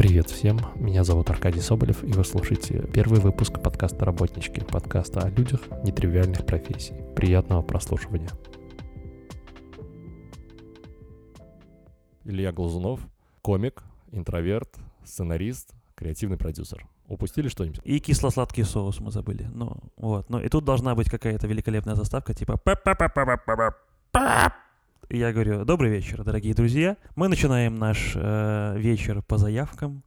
Привет всем, меня зовут Аркадий Соболев, и вы слушаете первый выпуск подкаста «Работнички», подкаста о людях нетривиальных профессий. Приятного прослушивания. Илья Глазунов, комик, интроверт, сценарист, креативный продюсер. Упустили что-нибудь? И кисло-сладкий соус мы забыли. Ну, вот. Ну, и тут должна быть какая-то великолепная заставка, типа... Я говорю, добрый вечер, дорогие друзья. Мы начинаем наш э, вечер по заявкам.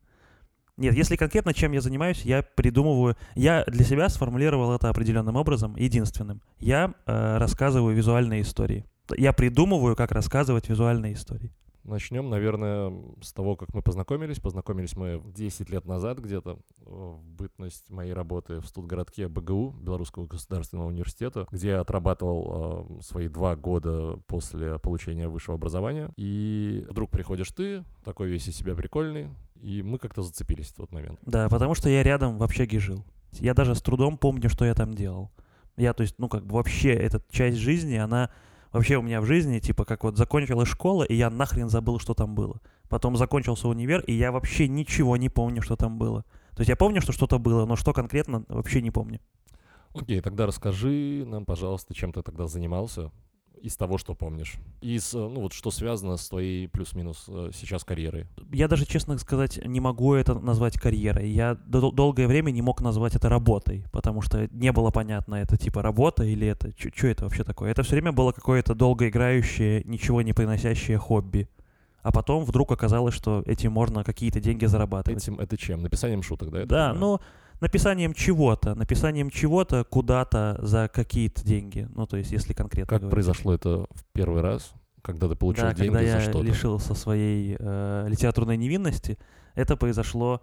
Нет, если конкретно чем я занимаюсь, я придумываю, я для себя сформулировал это определенным образом, единственным. Я э, рассказываю визуальные истории. Я придумываю, как рассказывать визуальные истории. Начнем, наверное, с того, как мы познакомились. Познакомились мы 10 лет назад где-то в бытность моей работы в студгородке БГУ, Белорусского государственного университета, где я отрабатывал э, свои два года после получения высшего образования. И вдруг приходишь ты, такой весь из себя прикольный, и мы как-то зацепились в тот момент. Да, потому что я рядом в общаге жил. Я даже с трудом помню, что я там делал. Я, то есть, ну, как бы вообще эта часть жизни, она вообще у меня в жизни, типа, как вот закончилась школа, и я нахрен забыл, что там было. Потом закончился универ, и я вообще ничего не помню, что там было. То есть я помню, что что-то было, но что конкретно, вообще не помню. Окей, тогда расскажи нам, пожалуйста, чем ты тогда занимался из того, что помнишь? Из, ну вот, что связано с твоей плюс-минус э, сейчас карьерой? Я даже, честно сказать, не могу это назвать карьерой. Я дол- долгое время не мог назвать это работой, потому что не было понятно, это типа работа или это... Что это вообще такое? Это все время было какое-то долгоиграющее, ничего не приносящее хобби. А потом вдруг оказалось, что этим можно какие-то деньги зарабатывать. Этим это чем? Написанием шуток, да? Да, ну, написанием чего-то, написанием чего-то куда-то за какие-то деньги. Ну, то есть, если конкретно Как говорить. произошло это в первый раз, когда ты получил да, деньги когда за я что-то? лишился своей э, литературной невинности, это произошло,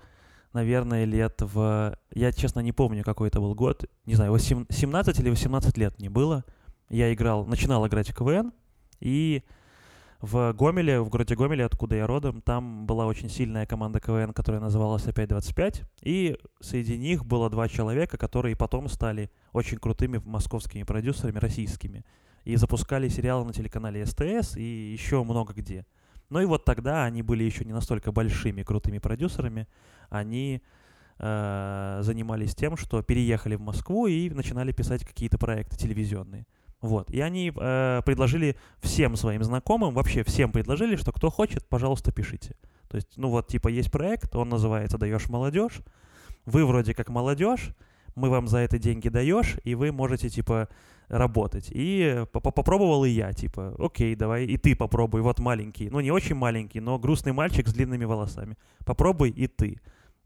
наверное, лет в... Я, честно, не помню, какой это был год. Не знаю, 8, 17 или 18 лет мне было. Я играл, начинал играть в КВН, и в Гомеле, в городе Гомеле, откуда я родом, там была очень сильная команда КВН, которая называлась «Опять 25», и среди них было два человека, которые потом стали очень крутыми московскими продюсерами, российскими, и запускали сериалы на телеканале СТС и еще много где. Ну и вот тогда они были еще не настолько большими крутыми продюсерами, они э, занимались тем, что переехали в Москву и начинали писать какие-то проекты телевизионные. Вот. И они э, предложили всем своим знакомым, вообще всем предложили, что кто хочет, пожалуйста, пишите. То есть, ну вот, типа, есть проект, он называется «Даешь молодежь». Вы вроде как молодежь, мы вам за это деньги даешь, и вы можете, типа, работать. И попробовал и я, типа, окей, давай, и ты попробуй, вот маленький, ну не очень маленький, но грустный мальчик с длинными волосами. Попробуй и ты.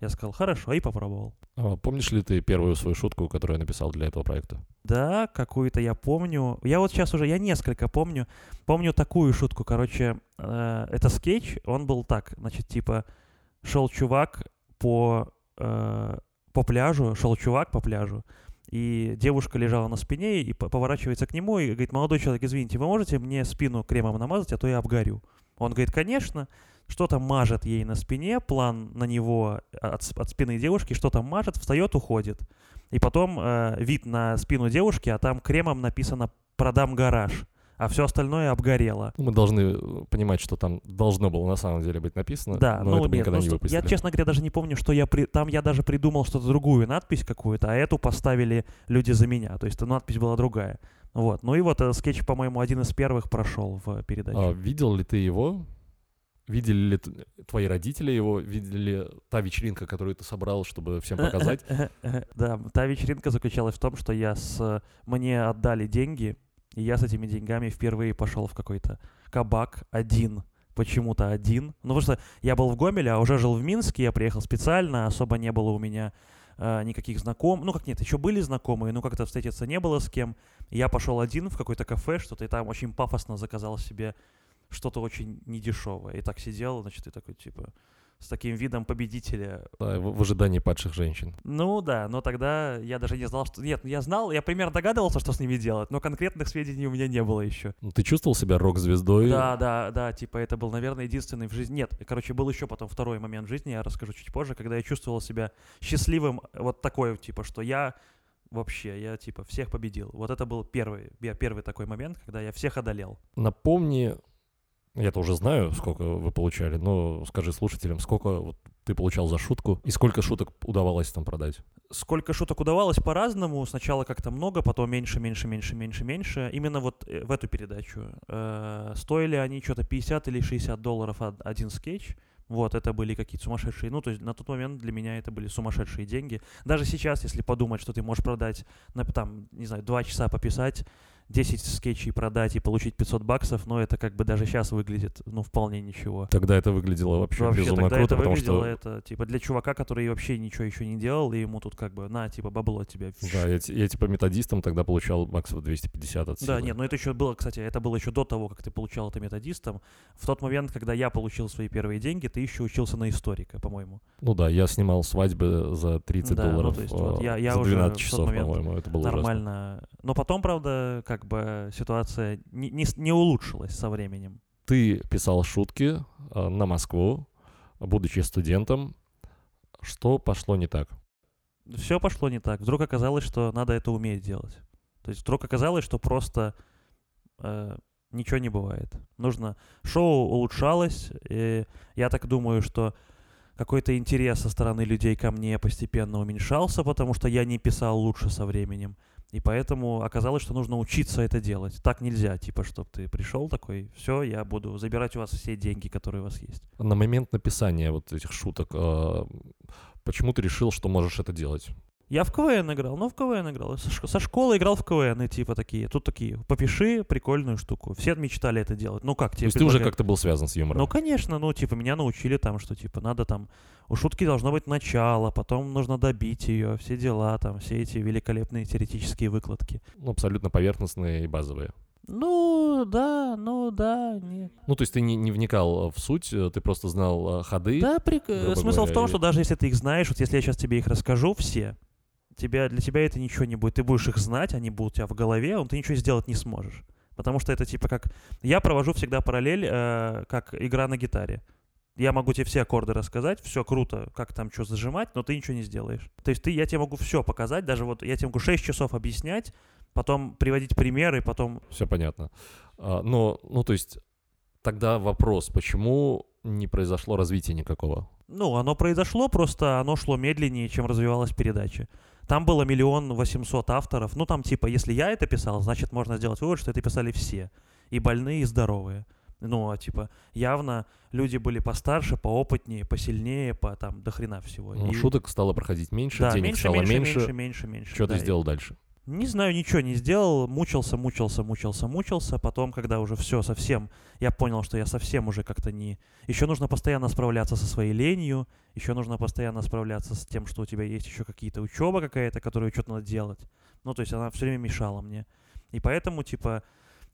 Я сказал, хорошо, и попробовал. А, помнишь ли ты первую свою шутку, которую я написал для этого проекта? Да, какую-то я помню. Я вот сейчас уже, я несколько помню. Помню такую шутку, короче, э, это скетч, он был так, значит, типа, шел чувак по, э, по пляжу, шел чувак по пляжу, и девушка лежала на спине и поворачивается к нему и говорит, молодой человек, извините, вы можете мне спину кремом намазать, а то я обгорю? Он говорит, конечно что-то мажет ей на спине, план на него от, от спины девушки, что-то мажет, встает, уходит. И потом э, вид на спину девушки, а там кремом написано «продам гараж», а все остальное обгорело. Мы должны э, понимать, что там должно было на самом деле быть написано, да, но ну, это нет, никогда ну, не выпустили. Я, честно говоря, даже не помню, что я при... там я даже придумал что-то другую надпись какую-то, а эту поставили люди за меня. То есть надпись была другая. Вот. Ну и вот этот скетч, по-моему, один из первых прошел в передаче. А, видел ли ты его? Видели ли твои родители его? Видели ли та вечеринка, которую ты собрал, чтобы всем показать? Да, та вечеринка заключалась в том, что я с... Мне отдали деньги, и я с этими деньгами впервые пошел в какой-то кабак один, почему-то один. Ну, потому что я был в Гомеле, а уже жил в Минске, я приехал специально, особо не было у меня э, никаких знакомых. Ну, как нет, еще были знакомые, но как-то встретиться не было с кем. Я пошел один в какой-то кафе, что-то, и там очень пафосно заказал себе что-то очень недешевое. И так сидел, значит, и такой, типа, с таким видом победителя. Да, в, в ожидании падших женщин. Ну да, но тогда я даже не знал, что... Нет, я знал, я примерно догадывался, что с ними делать, но конкретных сведений у меня не было еще. Ну, ты чувствовал себя рок-звездой? Да, да, да, типа это был, наверное, единственный в жизни... Нет, короче, был еще потом второй момент в жизни, я расскажу чуть позже, когда я чувствовал себя счастливым, вот такой, типа, что я вообще, я типа всех победил. Вот это был первый, первый такой момент, когда я всех одолел. Напомни Я-то уже знаю, сколько вы получали, но скажи слушателям, сколько вот ты получал за шутку и сколько шуток удавалось там продать? Сколько шуток удавалось по-разному. Сначала как-то много, потом меньше, меньше, меньше, меньше, меньше. Именно вот э, в эту передачу. Э, стоили они что-то 50 или 60 долларов один скетч. Вот, это были какие-то сумасшедшие, ну, то есть на тот момент для меня это были сумасшедшие деньги. Даже сейчас, если подумать, что ты можешь продать, на, там, не знаю, два часа пописать, 10 скетчей продать и получить 500 баксов, но это как бы даже сейчас выглядит, ну, вполне ничего. Тогда это выглядело вообще, вообще безумно тогда круто, это потому что... это, типа, для чувака, который вообще ничего еще не делал, и ему тут как бы, на, типа, бабло от тебя. Да, я, я типа методистом тогда получал баксов 250 от Да, нет, но это еще было, кстати, это было еще до того, как ты получал это методистом. В тот момент, когда я получил свои первые деньги, ты еще учился на историка, по-моему. Ну да, я снимал свадьбы за 30 да, долларов ну, то есть, вот, я, я за 12 уже часов, по-моему, это было нормально. Ужасно. Но потом, правда, как бы ситуация ситуация не, не, не улучшилась со временем. Ты писал шутки э, на Москву, будучи студентом. Что пошло не так? Все пошло не так. Вдруг оказалось, что надо это уметь делать. То есть вдруг оказалось, что просто э, ничего не бывает. Нужно... Шоу улучшалось, и я так думаю, что какой-то интерес со стороны людей ко мне постепенно уменьшался, потому что я не писал лучше со временем. И поэтому оказалось, что нужно учиться это делать. Так нельзя, типа, чтобы ты пришел такой, все, я буду забирать у вас все деньги, которые у вас есть. На момент написания вот этих шуток, э, почему ты решил, что можешь это делать? Я в КВН играл, ну в КВН играл. Со, школы играл в КВН, и типа такие, тут такие, попиши прикольную штуку. Все мечтали это делать. Ну как тебе? То есть ты уже как-то был связан с юмором? Ну конечно, ну типа меня научили там, что типа надо там, у шутки должно быть начало, потом нужно добить ее, все дела там, все эти великолепные теоретические выкладки. Ну абсолютно поверхностные и базовые. Ну, да, ну, да, нет. Ну, то есть ты не, не вникал в суть, ты просто знал э, ходы? Да, прик... смысл говоря, в том, и... что даже если ты их знаешь, вот если я сейчас тебе их расскажу все, тебя, для тебя это ничего не будет. Ты будешь их знать, они будут у тебя в голове, но ты ничего сделать не сможешь. Потому что это типа как... Я провожу всегда параллель, э, как игра на гитаре. Я могу тебе все аккорды рассказать, все круто, как там что зажимать, но ты ничего не сделаешь. То есть ты, я тебе могу все показать, даже вот я тебе могу 6 часов объяснять, потом приводить примеры, потом... Все понятно. А, но, ну, то есть тогда вопрос, почему не произошло развития никакого? Ну, оно произошло, просто оно шло медленнее, чем развивалась передача. Там было миллион восемьсот авторов. Ну, там типа, если я это писал, значит, можно сделать вывод, что это писали все. И больные, и здоровые. Ну, а типа, явно люди были постарше, поопытнее, посильнее, по там до хрена всего. Ну, и... шуток стало проходить меньше, да, денег меньше, стало меньше. меньше. меньше, меньше, меньше. Что да, ты сделал дальше? Не знаю, ничего не сделал, мучился, мучился, мучился, мучился. Потом, когда уже все совсем, я понял, что я совсем уже как-то не... Еще нужно постоянно справляться со своей ленью, еще нужно постоянно справляться с тем, что у тебя есть еще какие-то учеба какая-то, которую что-то надо делать. Ну, то есть она все время мешала мне. И поэтому, типа,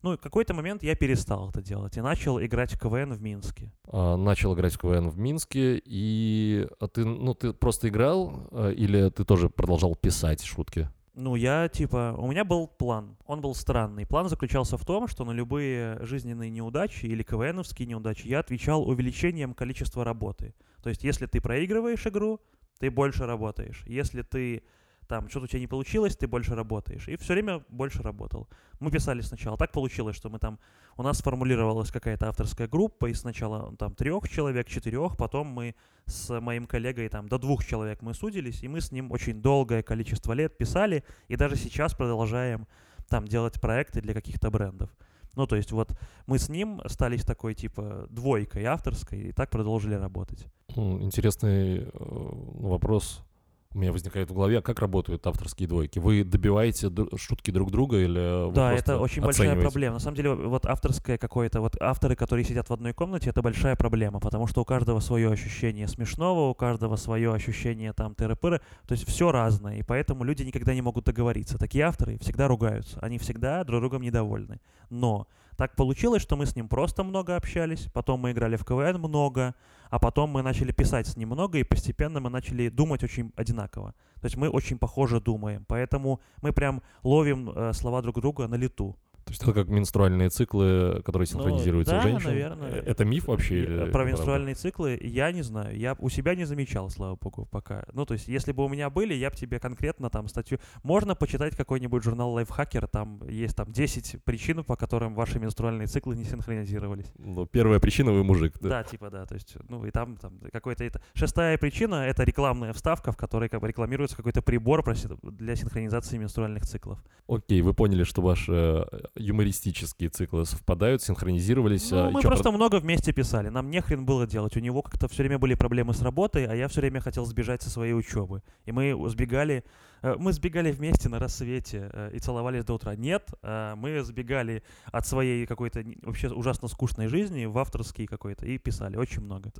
ну, какой-то момент я перестал это делать и начал играть в КВН в Минске. А, начал играть в КВН в Минске, и а ты, ну, ты просто играл, а, или ты тоже продолжал писать шутки? Ну, я, типа, у меня был план. Он был странный. План заключался в том, что на любые жизненные неудачи или КВНовские неудачи я отвечал увеличением количества работы. То есть, если ты проигрываешь игру, ты больше работаешь. Если ты там что-то у тебя не получилось, ты больше работаешь. И все время больше работал. Мы писали сначала. Так получилось, что мы там... У нас сформулировалась какая-то авторская группа, и сначала там трех человек, четырех, потом мы с моим коллегой там до двух человек мы судились, и мы с ним очень долгое количество лет писали, и даже сейчас продолжаем там делать проекты для каких-то брендов. Ну, то есть вот мы с ним стались такой, типа, двойкой авторской, и так продолжили работать. Интересный э, вопрос у меня возникает в голове, как работают авторские двойки? Вы добиваете шутки друг друга или вы Да, это очень большая проблема. На самом деле, вот авторское какое-то, вот авторы, которые сидят в одной комнате, это большая проблема, потому что у каждого свое ощущение смешного, у каждого свое ощущение там тыры-пыры, то есть все разное, и поэтому люди никогда не могут договориться. Такие авторы всегда ругаются, они всегда друг другом недовольны. Но так получилось, что мы с ним просто много общались, потом мы играли в КВН много, а потом мы начали писать с ним много, и постепенно мы начали думать очень одинаково. То есть мы очень похоже думаем, поэтому мы прям ловим э, слова друг друга на лету. То есть это как менструальные циклы, которые Ну, синхронизируются у да, женщин? наверное. Э, Это миф вообще? Или э, Про правда? менструальные циклы я не знаю. Я у себя не замечал, слава богу, пока. Ну, то есть, если бы у меня были, я бы тебе конкретно там статью... Можно почитать какой-нибудь журнал Лайфхакер, там есть там 10 причин, по которым ваши менструальные циклы не синхронизировались. Ну, первая причина — вы мужик. Да? Да, типа, да, то есть, ну, и там, там какой-то... Это... Шестая причина — это рекламная вставка, в которой как бы рекламируется какой-то прибор для синхронизации менструальных циклов. Окей, вы поняли, что ваши э, юмористические циклы совпадают, синхронизировались. а, Ну, и мы просто много вместе писали. Нам не хрен было делать. У него как-то все время были проблемы с работой, а я все время хотел сбежать со своей учебы. И мы сбегали, э, мы сбегали вместе на рассвете э, и целовались до утра. Нет, э, мы сбегали от своей какой-то вообще ужасно скучной жизни в авторский какой-то и писали очень много.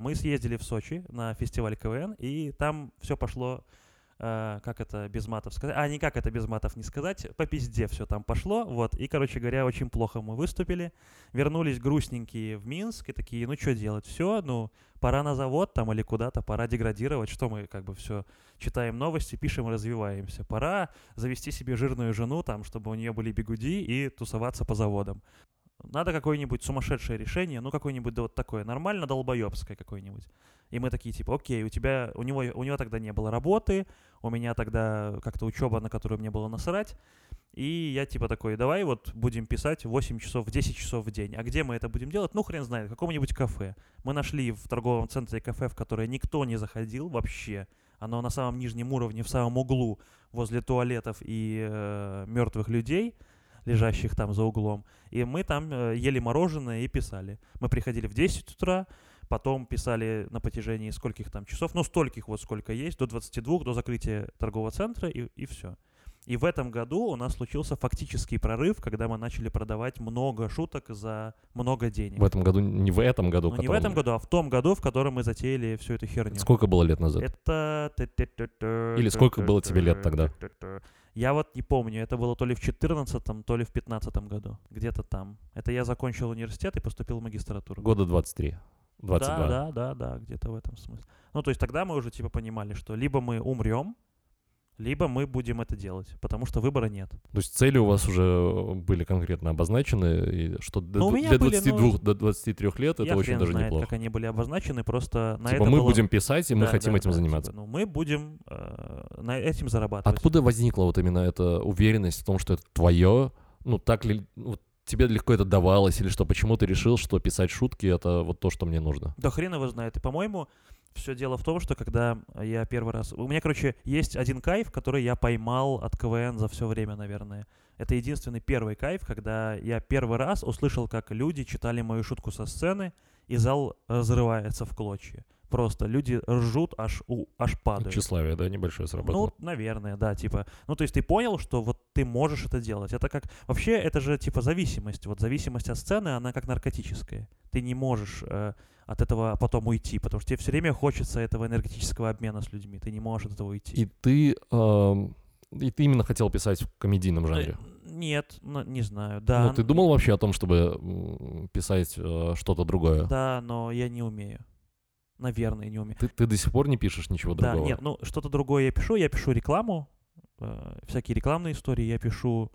Мы съездили в Сочи на фестиваль КВН, и там все пошло э, как это без матов сказать, а никак это без матов не сказать, по пизде все там пошло, вот, и, короче говоря, очень плохо мы выступили, вернулись грустненькие в Минск и такие, ну что делать, все, ну, пора на завод там или куда-то, пора деградировать, что мы как бы все читаем новости, пишем развиваемся, пора завести себе жирную жену там, чтобы у нее были бигуди и тусоваться по заводам. Надо какое-нибудь сумасшедшее решение, ну какое-нибудь да вот такое, нормально долбоебское какое-нибудь. И мы такие типа, окей, у тебя, у него, у него тогда не было работы, у меня тогда как-то учеба, на которую мне было насрать. И я типа такой, давай вот будем писать 8 часов, 10 часов в день. А где мы это будем делать? Ну, хрен знает, в каком-нибудь кафе. Мы нашли в торговом центре кафе, в которое никто не заходил вообще. Оно на самом нижнем уровне, в самом углу, возле туалетов и мертвых людей, лежащих там за углом. И мы там э, ели мороженое и писали. Мы приходили в 10 утра, потом писали на протяжении скольких там часов, ну, стольких вот сколько есть, до 22, до закрытия торгового центра, и, и все. И в этом году у нас случился фактический прорыв, когда мы начали продавать много шуток за много денег. В этом году, не в этом году. Ну, не в котором- этом году, а в том году, в котором мы затеяли всю эту херню. Сколько было лет назад? Это... Или сколько было тебе лет тогда? Я вот не помню, это было то ли в 14 то ли в 15 году. Где-то там. Это я закончил университет и поступил в магистратуру. Года 23. 22. Да, да, да, да, где-то в этом смысле. Ну, то есть тогда мы уже типа понимали, что либо мы умрем, либо мы будем это делать, потому что выбора нет. То есть цели у вас уже были конкретно обозначены, и что Ну, у д- меня для были, 22 ну, до 23 лет это очень даже знает, неплохо. как они были обозначены, просто на типа это мы было- будем писать, и мы Да, хотим да, этим да, заниматься. типа, ну, мы будем э, на этим зарабатывать. Откуда возникла вот именно эта уверенность в том, что это твое? Ну, так ли вот тебе легко это давалось, или что? Почему ты решил, что писать шутки это вот то, что мне нужно? Да хрен его знает. И, по-моему, все дело в том, что когда я первый раз... У меня, короче, есть один кайф, который я поймал от КВН за все время, наверное. Это единственный первый кайф, когда я первый раз услышал, как люди читали мою шутку со сцены, и зал разрывается в клочья. Просто люди ржут, аж, у, аж падают. Тщеславие, да, небольшое сработало. Ну, наверное, да, типа. Ну, то есть ты понял, что вот ты можешь это делать. Это как... Вообще, это же, типа, зависимость. Вот зависимость от сцены, она как наркотическая. Ты не можешь э, от этого потом уйти, потому что тебе все время хочется этого энергетического обмена с людьми. Ты не можешь от этого уйти. и ты... эм, и ты именно хотел писать в комедийном жанре. Э, Нет, ну, не знаю, да. Ну, ты думал вообще о том, чтобы писать э, что-то другое? Да, но я не умею. Наверное, не умею. Ты, ты до сих пор не пишешь ничего Да, другого? нет, ну что-то другое я пишу. Я пишу рекламу, э, всякие рекламные истории я пишу,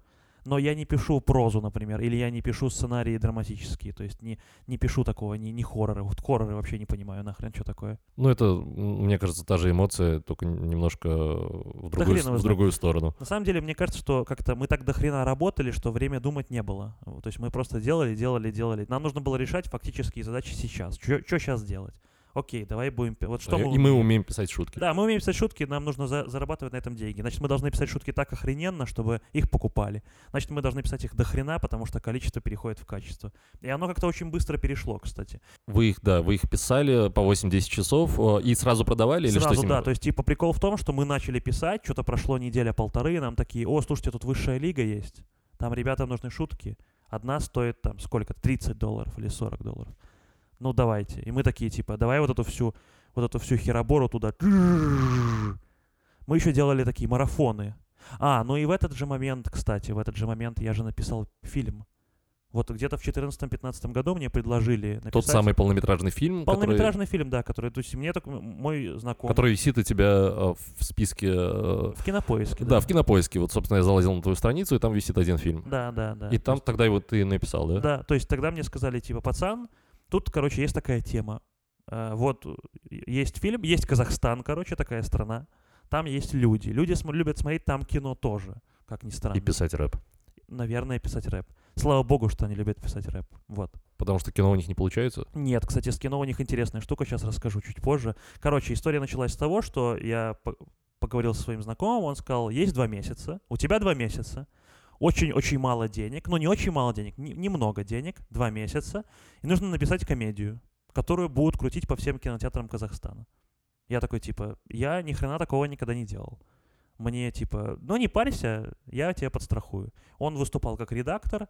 но я не пишу прозу, например, или я не пишу сценарии драматические, то есть не, не пишу такого, не, не хорроры. Вот хорроры вообще не понимаю нахрен, что такое. Ну, это, мне кажется, та же эмоция, только немножко в другую, в другую сторону. На самом деле, мне кажется, что как-то мы так до хрена работали, что время думать не было. То есть мы просто делали, делали, делали. Нам нужно было решать фактические задачи сейчас. Что сейчас делать? Окей, давай будем... Вот что Да, мы и мы умеем? писать шутки. Да, мы умеем писать шутки, нам нужно за- зарабатывать на этом деньги. Значит, мы должны писать шутки так охрененно, чтобы их покупали. Значит, мы должны писать их до хрена, потому что количество переходит в качество. И оно как-то очень быстро перешло, кстати. Вы их, да, вы их писали по 8-10 часов э, и сразу продавали или что Сразу, да. То есть, типа, прикол в том, что мы начали писать, что-то прошло неделя-полторы, и нам такие, о, слушайте, тут высшая лига есть. Там ребятам нужны шутки. Одна стоит там сколько? 30 долларов или 40 долларов. Ну, давайте. И мы такие, типа, давай вот эту всю, вот эту всю херобору туда. Мы еще делали такие марафоны. А, ну и в этот же момент, кстати, в этот же момент я же написал фильм. Вот где-то в 2014-2015 году мне предложили написать... Тот самый полнометражный фильм, Полнометражный фильм, да, который... То есть мне так мой знакомый... который висит у тебя э, в списке... э, В кинопоиске, Да, в кинопоиске. Вот, собственно, я залазил на твою страницу, и там висит один фильм. Да, да, да. И там тогда его ты написал, да? Да, то есть тогда мне сказали, типа, пацан, тут, короче, есть такая тема. Э, Вот есть фильм, есть Казахстан, короче, такая страна. Там есть люди. Люди см- любят смотреть там кино тоже, как ни странно. И писать рэп. Наверное, писать рэп. Слава богу, что они любят писать рэп. Вот. Потому что кино у них не получается. Нет, кстати, с кино у них интересная штука, сейчас расскажу чуть позже. Короче, история началась с того, что я по- поговорил со своим знакомым, он сказал, есть два месяца, у тебя два месяца, очень-очень мало денег, ну не очень мало денег, не- немного денег, два месяца, и нужно написать комедию, которую будут крутить по всем кинотеатрам Казахстана. Я такой, типа, я ни хрена такого никогда не делал. Мне, типа, ну не парься, я тебя подстрахую. Он выступал как редактор,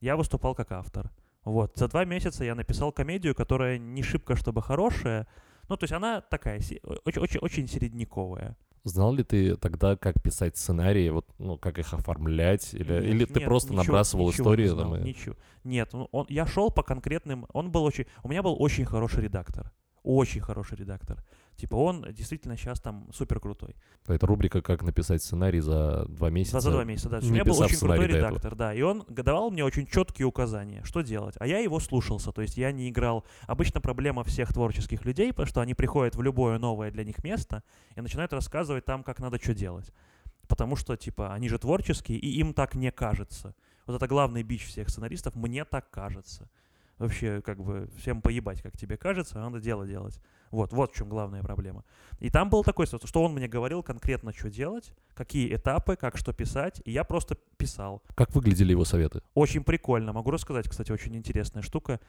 я выступал как автор. Вот, за два месяца я написал комедию, которая не шибко, чтобы хорошая, ну, то есть она такая, се- очень, очень, очень середняковая. Знал ли ты тогда, как писать сценарии, вот, ну, как их оформлять? Или, Нет, или ты нет, просто ничего- набрасывал ничего не истории? знал, там, и- Ничего. Нет, он, он- я шел по конкретным. Он был очень. У меня был очень хороший редактор. Очень хороший редактор. Типа он действительно сейчас там супер крутой. Это рубрика «Как написать сценарий за два месяца». За, за два месяца, да. Есть У не меня был очень крутой редактор, да. И он давал мне очень четкие указания, что делать. А я его слушался. То есть я не играл. Обычно проблема всех творческих людей, потому что они приходят в любое новое для них место и начинают рассказывать там, как надо что делать. Потому что, типа, они же творческие, и им так не кажется. Вот это главный бич всех сценаристов. Мне так кажется. Вообще, как бы, всем поебать, как тебе кажется, а надо дело делать. Вот, вот в чем главная проблема. И там был такой, что что он мне говорил конкретно, что делать, какие этапы, как что писать, и я просто писал. Как выглядели его советы? Очень прикольно. Могу рассказать, кстати, очень интересная штука.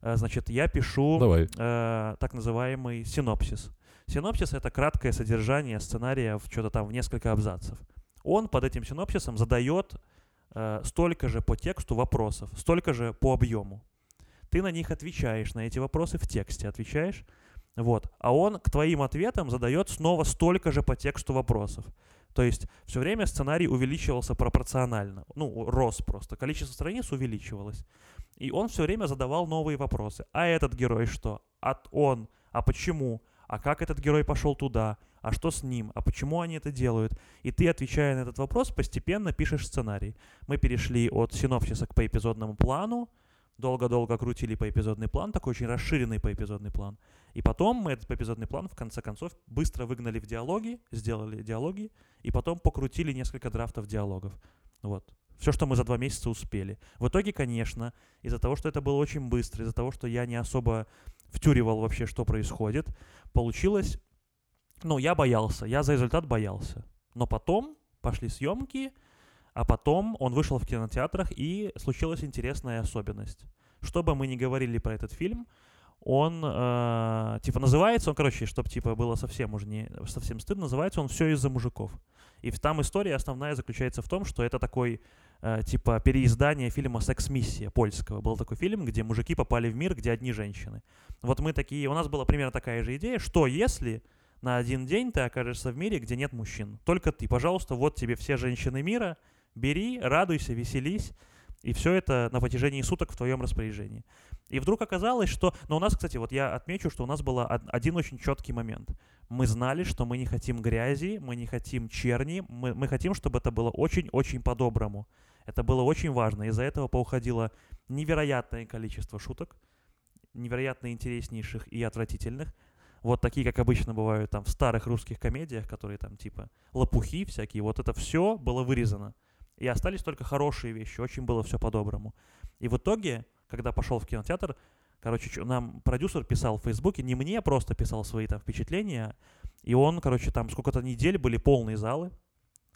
Э, Значит, я пишу Давай. э, так называемый синопсис. Синопсис — это краткое содержание сценария в что-то там в несколько абзацев. Он под этим синопсисом задает э, столько же по тексту вопросов, столько же по объему. Ты на них отвечаешь, на эти вопросы в тексте отвечаешь. Вот. А он к твоим ответам задает снова столько же по тексту вопросов. То есть все время сценарий увеличивался пропорционально. Ну, рос просто. Количество страниц увеличивалось. И он все время задавал новые вопросы. А этот герой что? А он? А почему? А как этот герой пошел туда? А что с ним? А почему они это делают? И ты, отвечая на этот вопрос, постепенно пишешь сценарий. Мы перешли от синопсиса к поэпизодному плану, долго-долго крутили поэпизодный план, такой очень расширенный поэпизодный план. И потом мы этот поэпизодный план, в конце концов, быстро выгнали в диалоги, сделали диалоги, и потом покрутили несколько драфтов диалогов. Вот. Все, что мы за два месяца успели. В итоге, конечно, из-за того, что это было очень быстро, из-за того, что я не особо втюривал вообще, что происходит, получилось... Ну, я боялся, я за результат боялся. Но потом пошли съемки, а потом он вышел в кинотеатрах, и случилась интересная особенность. Что бы мы ни говорили про этот фильм, он, э, типа, называется, он, короче, чтобы, типа, было совсем уже не, совсем стыдно, называется он «Все из-за мужиков». И там история основная заключается в том, что это такой, э, типа, переиздание фильма «Секс-миссия» польского. Был такой фильм, где мужики попали в мир, где одни женщины. Вот мы такие, у нас была примерно такая же идея, что если на один день ты окажешься в мире, где нет мужчин, только ты, пожалуйста, вот тебе все женщины мира, бери, радуйся, веселись, и все это на протяжении суток в твоем распоряжении. И вдруг оказалось, что... Но у нас, кстати, вот я отмечу, что у нас был од- один очень четкий момент. Мы знали, что мы не хотим грязи, мы не хотим черни, мы, мы хотим, чтобы это было очень-очень по-доброму. Это было очень важно. Из-за этого поуходило невероятное количество шуток, невероятно интереснейших и отвратительных. Вот такие, как обычно бывают там в старых русских комедиях, которые там типа лопухи всякие. Вот это все было вырезано. И остались только хорошие вещи. Очень было все по-доброму. И в итоге, когда пошел в кинотеатр, короче, нам продюсер писал в Фейсбуке, не мне просто писал свои там впечатления, и он, короче, там сколько-то недель были полные залы,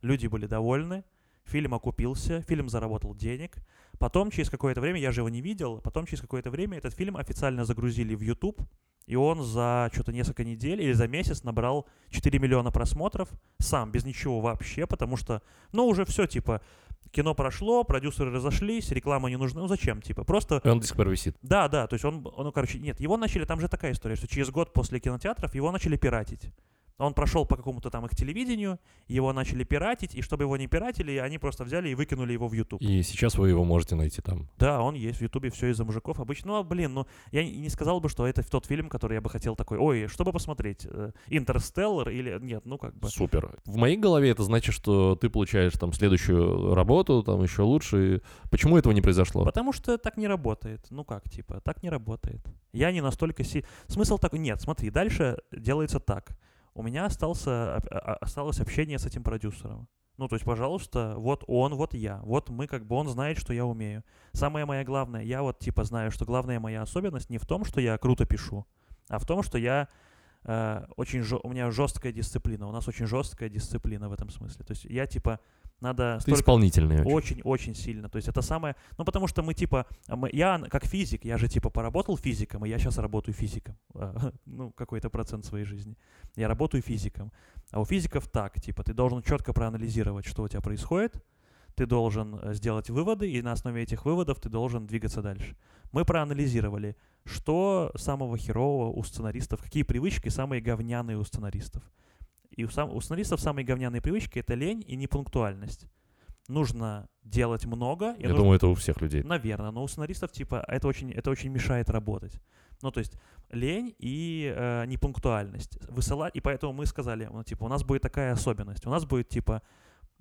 люди были довольны, фильм окупился, фильм заработал денег. Потом, через какое-то время, я же его не видел, потом через какое-то время этот фильм официально загрузили в YouTube, и он за что-то несколько недель или за месяц набрал 4 миллиона просмотров, сам, без ничего вообще, потому что, ну, уже все, типа, кино прошло, продюсеры разошлись, реклама не нужна, ну, зачем, типа, просто он до сих пор висит. да, да, то есть он, он, ну, короче, нет, его начали, там же такая история, что через год после кинотеатров его начали пиратить. Он прошел по какому-то там их телевидению, его начали пиратить, и чтобы его не пиратили, они просто взяли и выкинули его в YouTube. И сейчас вы его можете найти там. Да, он есть в Ютубе, все из-за мужиков обычно. Ну, а, блин, ну, я не сказал бы, что это тот фильм, который я бы хотел такой, ой, чтобы посмотреть, э, Интерстеллар или нет, ну, как бы. Супер. В моей голове это значит, что ты получаешь там следующую работу, там еще лучше. Почему этого не произошло? Потому что так не работает. Ну как, типа, так не работает. Я не настолько си... Смысл такой... Нет, смотри, дальше делается так. У меня остался, осталось общение с этим продюсером. Ну, то есть, пожалуйста, вот он, вот я. Вот мы, как бы, он знает, что я умею. Самое моя главное, я вот, типа, знаю, что главная моя особенность не в том, что я круто пишу, а в том, что я э, очень, жё... у меня жесткая дисциплина. У нас очень жесткая дисциплина в этом смысле. То есть, я, типа, надо Ты исполнительный очень-очень сильно. То есть это самое... Ну, потому что мы, типа... Мы, я как физик, я же, типа, поработал физиком, и я сейчас работаю физиком. ну, какой-то процент своей жизни. Я работаю физиком. А у физиков так, типа, ты должен четко проанализировать, что у тебя происходит, ты должен э, сделать выводы, и на основе этих выводов ты должен двигаться дальше. Мы проанализировали, что самого херового у сценаристов, какие привычки самые говняные у сценаристов. И у, сам, у сценаристов самые говняные привычки — это лень и непунктуальность. Нужно делать много. Я нужно... думаю, это у всех людей. Наверное, но у сценаристов, типа, это очень, это очень мешает работать. Ну, то есть лень и э, непунктуальность. Высылать, и поэтому мы сказали, ну, типа, у нас будет такая особенность. У нас будет, типа,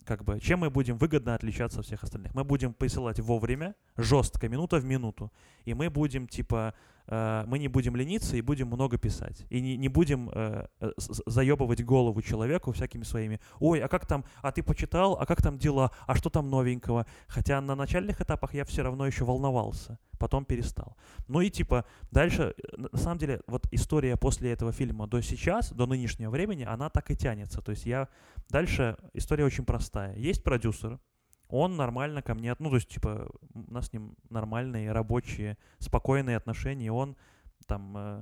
как бы, чем мы будем выгодно отличаться от всех остальных? Мы будем присылать вовремя, жестко, минута в минуту. И мы будем, типа, мы не будем лениться и будем много писать. И не, не будем э, заебывать голову человеку всякими своими, ой, а как там, а ты почитал, а как там дела, а что там новенького? Хотя на начальных этапах я все равно еще волновался, потом перестал. Ну и типа дальше, э, на самом деле, вот история после этого фильма до сейчас, до нынешнего времени, она так и тянется. То есть я, дальше история очень простая. Есть продюсер, он нормально ко мне, ну, то есть, типа, у нас с ним нормальные, рабочие, спокойные отношения, он там, э,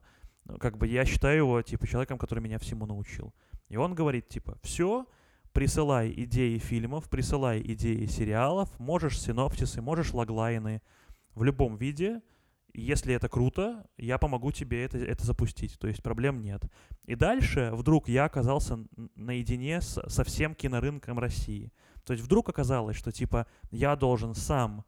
как бы я считаю его, типа, человеком, который меня всему научил. И он говорит, типа, все, присылай идеи фильмов, присылай идеи сериалов, можешь синопсисы, можешь логлайны в любом виде, если это круто, я помогу тебе это, это запустить. То есть проблем нет. И дальше вдруг я оказался наедине со всем кинорынком России. То есть вдруг оказалось, что типа я должен сам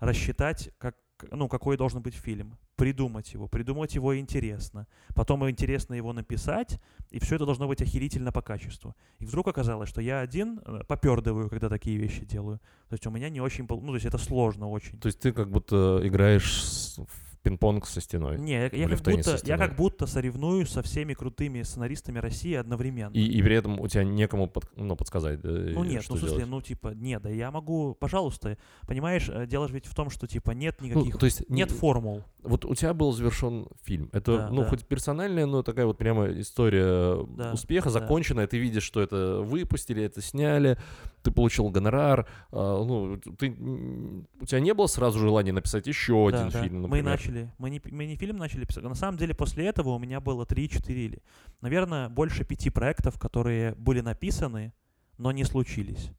рассчитать, как, ну, какой должен быть фильм, придумать его, придумать его интересно, потом интересно его написать, и все это должно быть охерительно по качеству. И вдруг оказалось, что я один э, попердываю, когда такие вещи делаю. То есть у меня не очень, ну, то есть это сложно очень. То есть ты как будто играешь в пинг-понг со стеной. Не, я, я, как будто, я как будто соревнуюсь со всеми крутыми сценаристами России одновременно. И, и при этом у тебя некому под, ну, подсказать, да, Ну нет, ну в смысле, делать? ну типа, нет, да я могу, пожалуйста, понимаешь, э, дело ведь в том, что типа нет ну, никаких, ну, то есть нет не, формул. Вот у тебя был завершен фильм. Это, да, ну, да. хоть персональная, но такая вот прямо история да, успеха, законченная. Да. Ты видишь, что это выпустили, это сняли, ты получил гонорар. А, ну, ты, у тебя не было сразу желания написать еще да, один да. фильм, например? Мы начали. Мы не, мы не фильм начали писать. На самом деле, после этого у меня было 3-4 или, наверное, больше пяти проектов, которые были написаны, но не случились.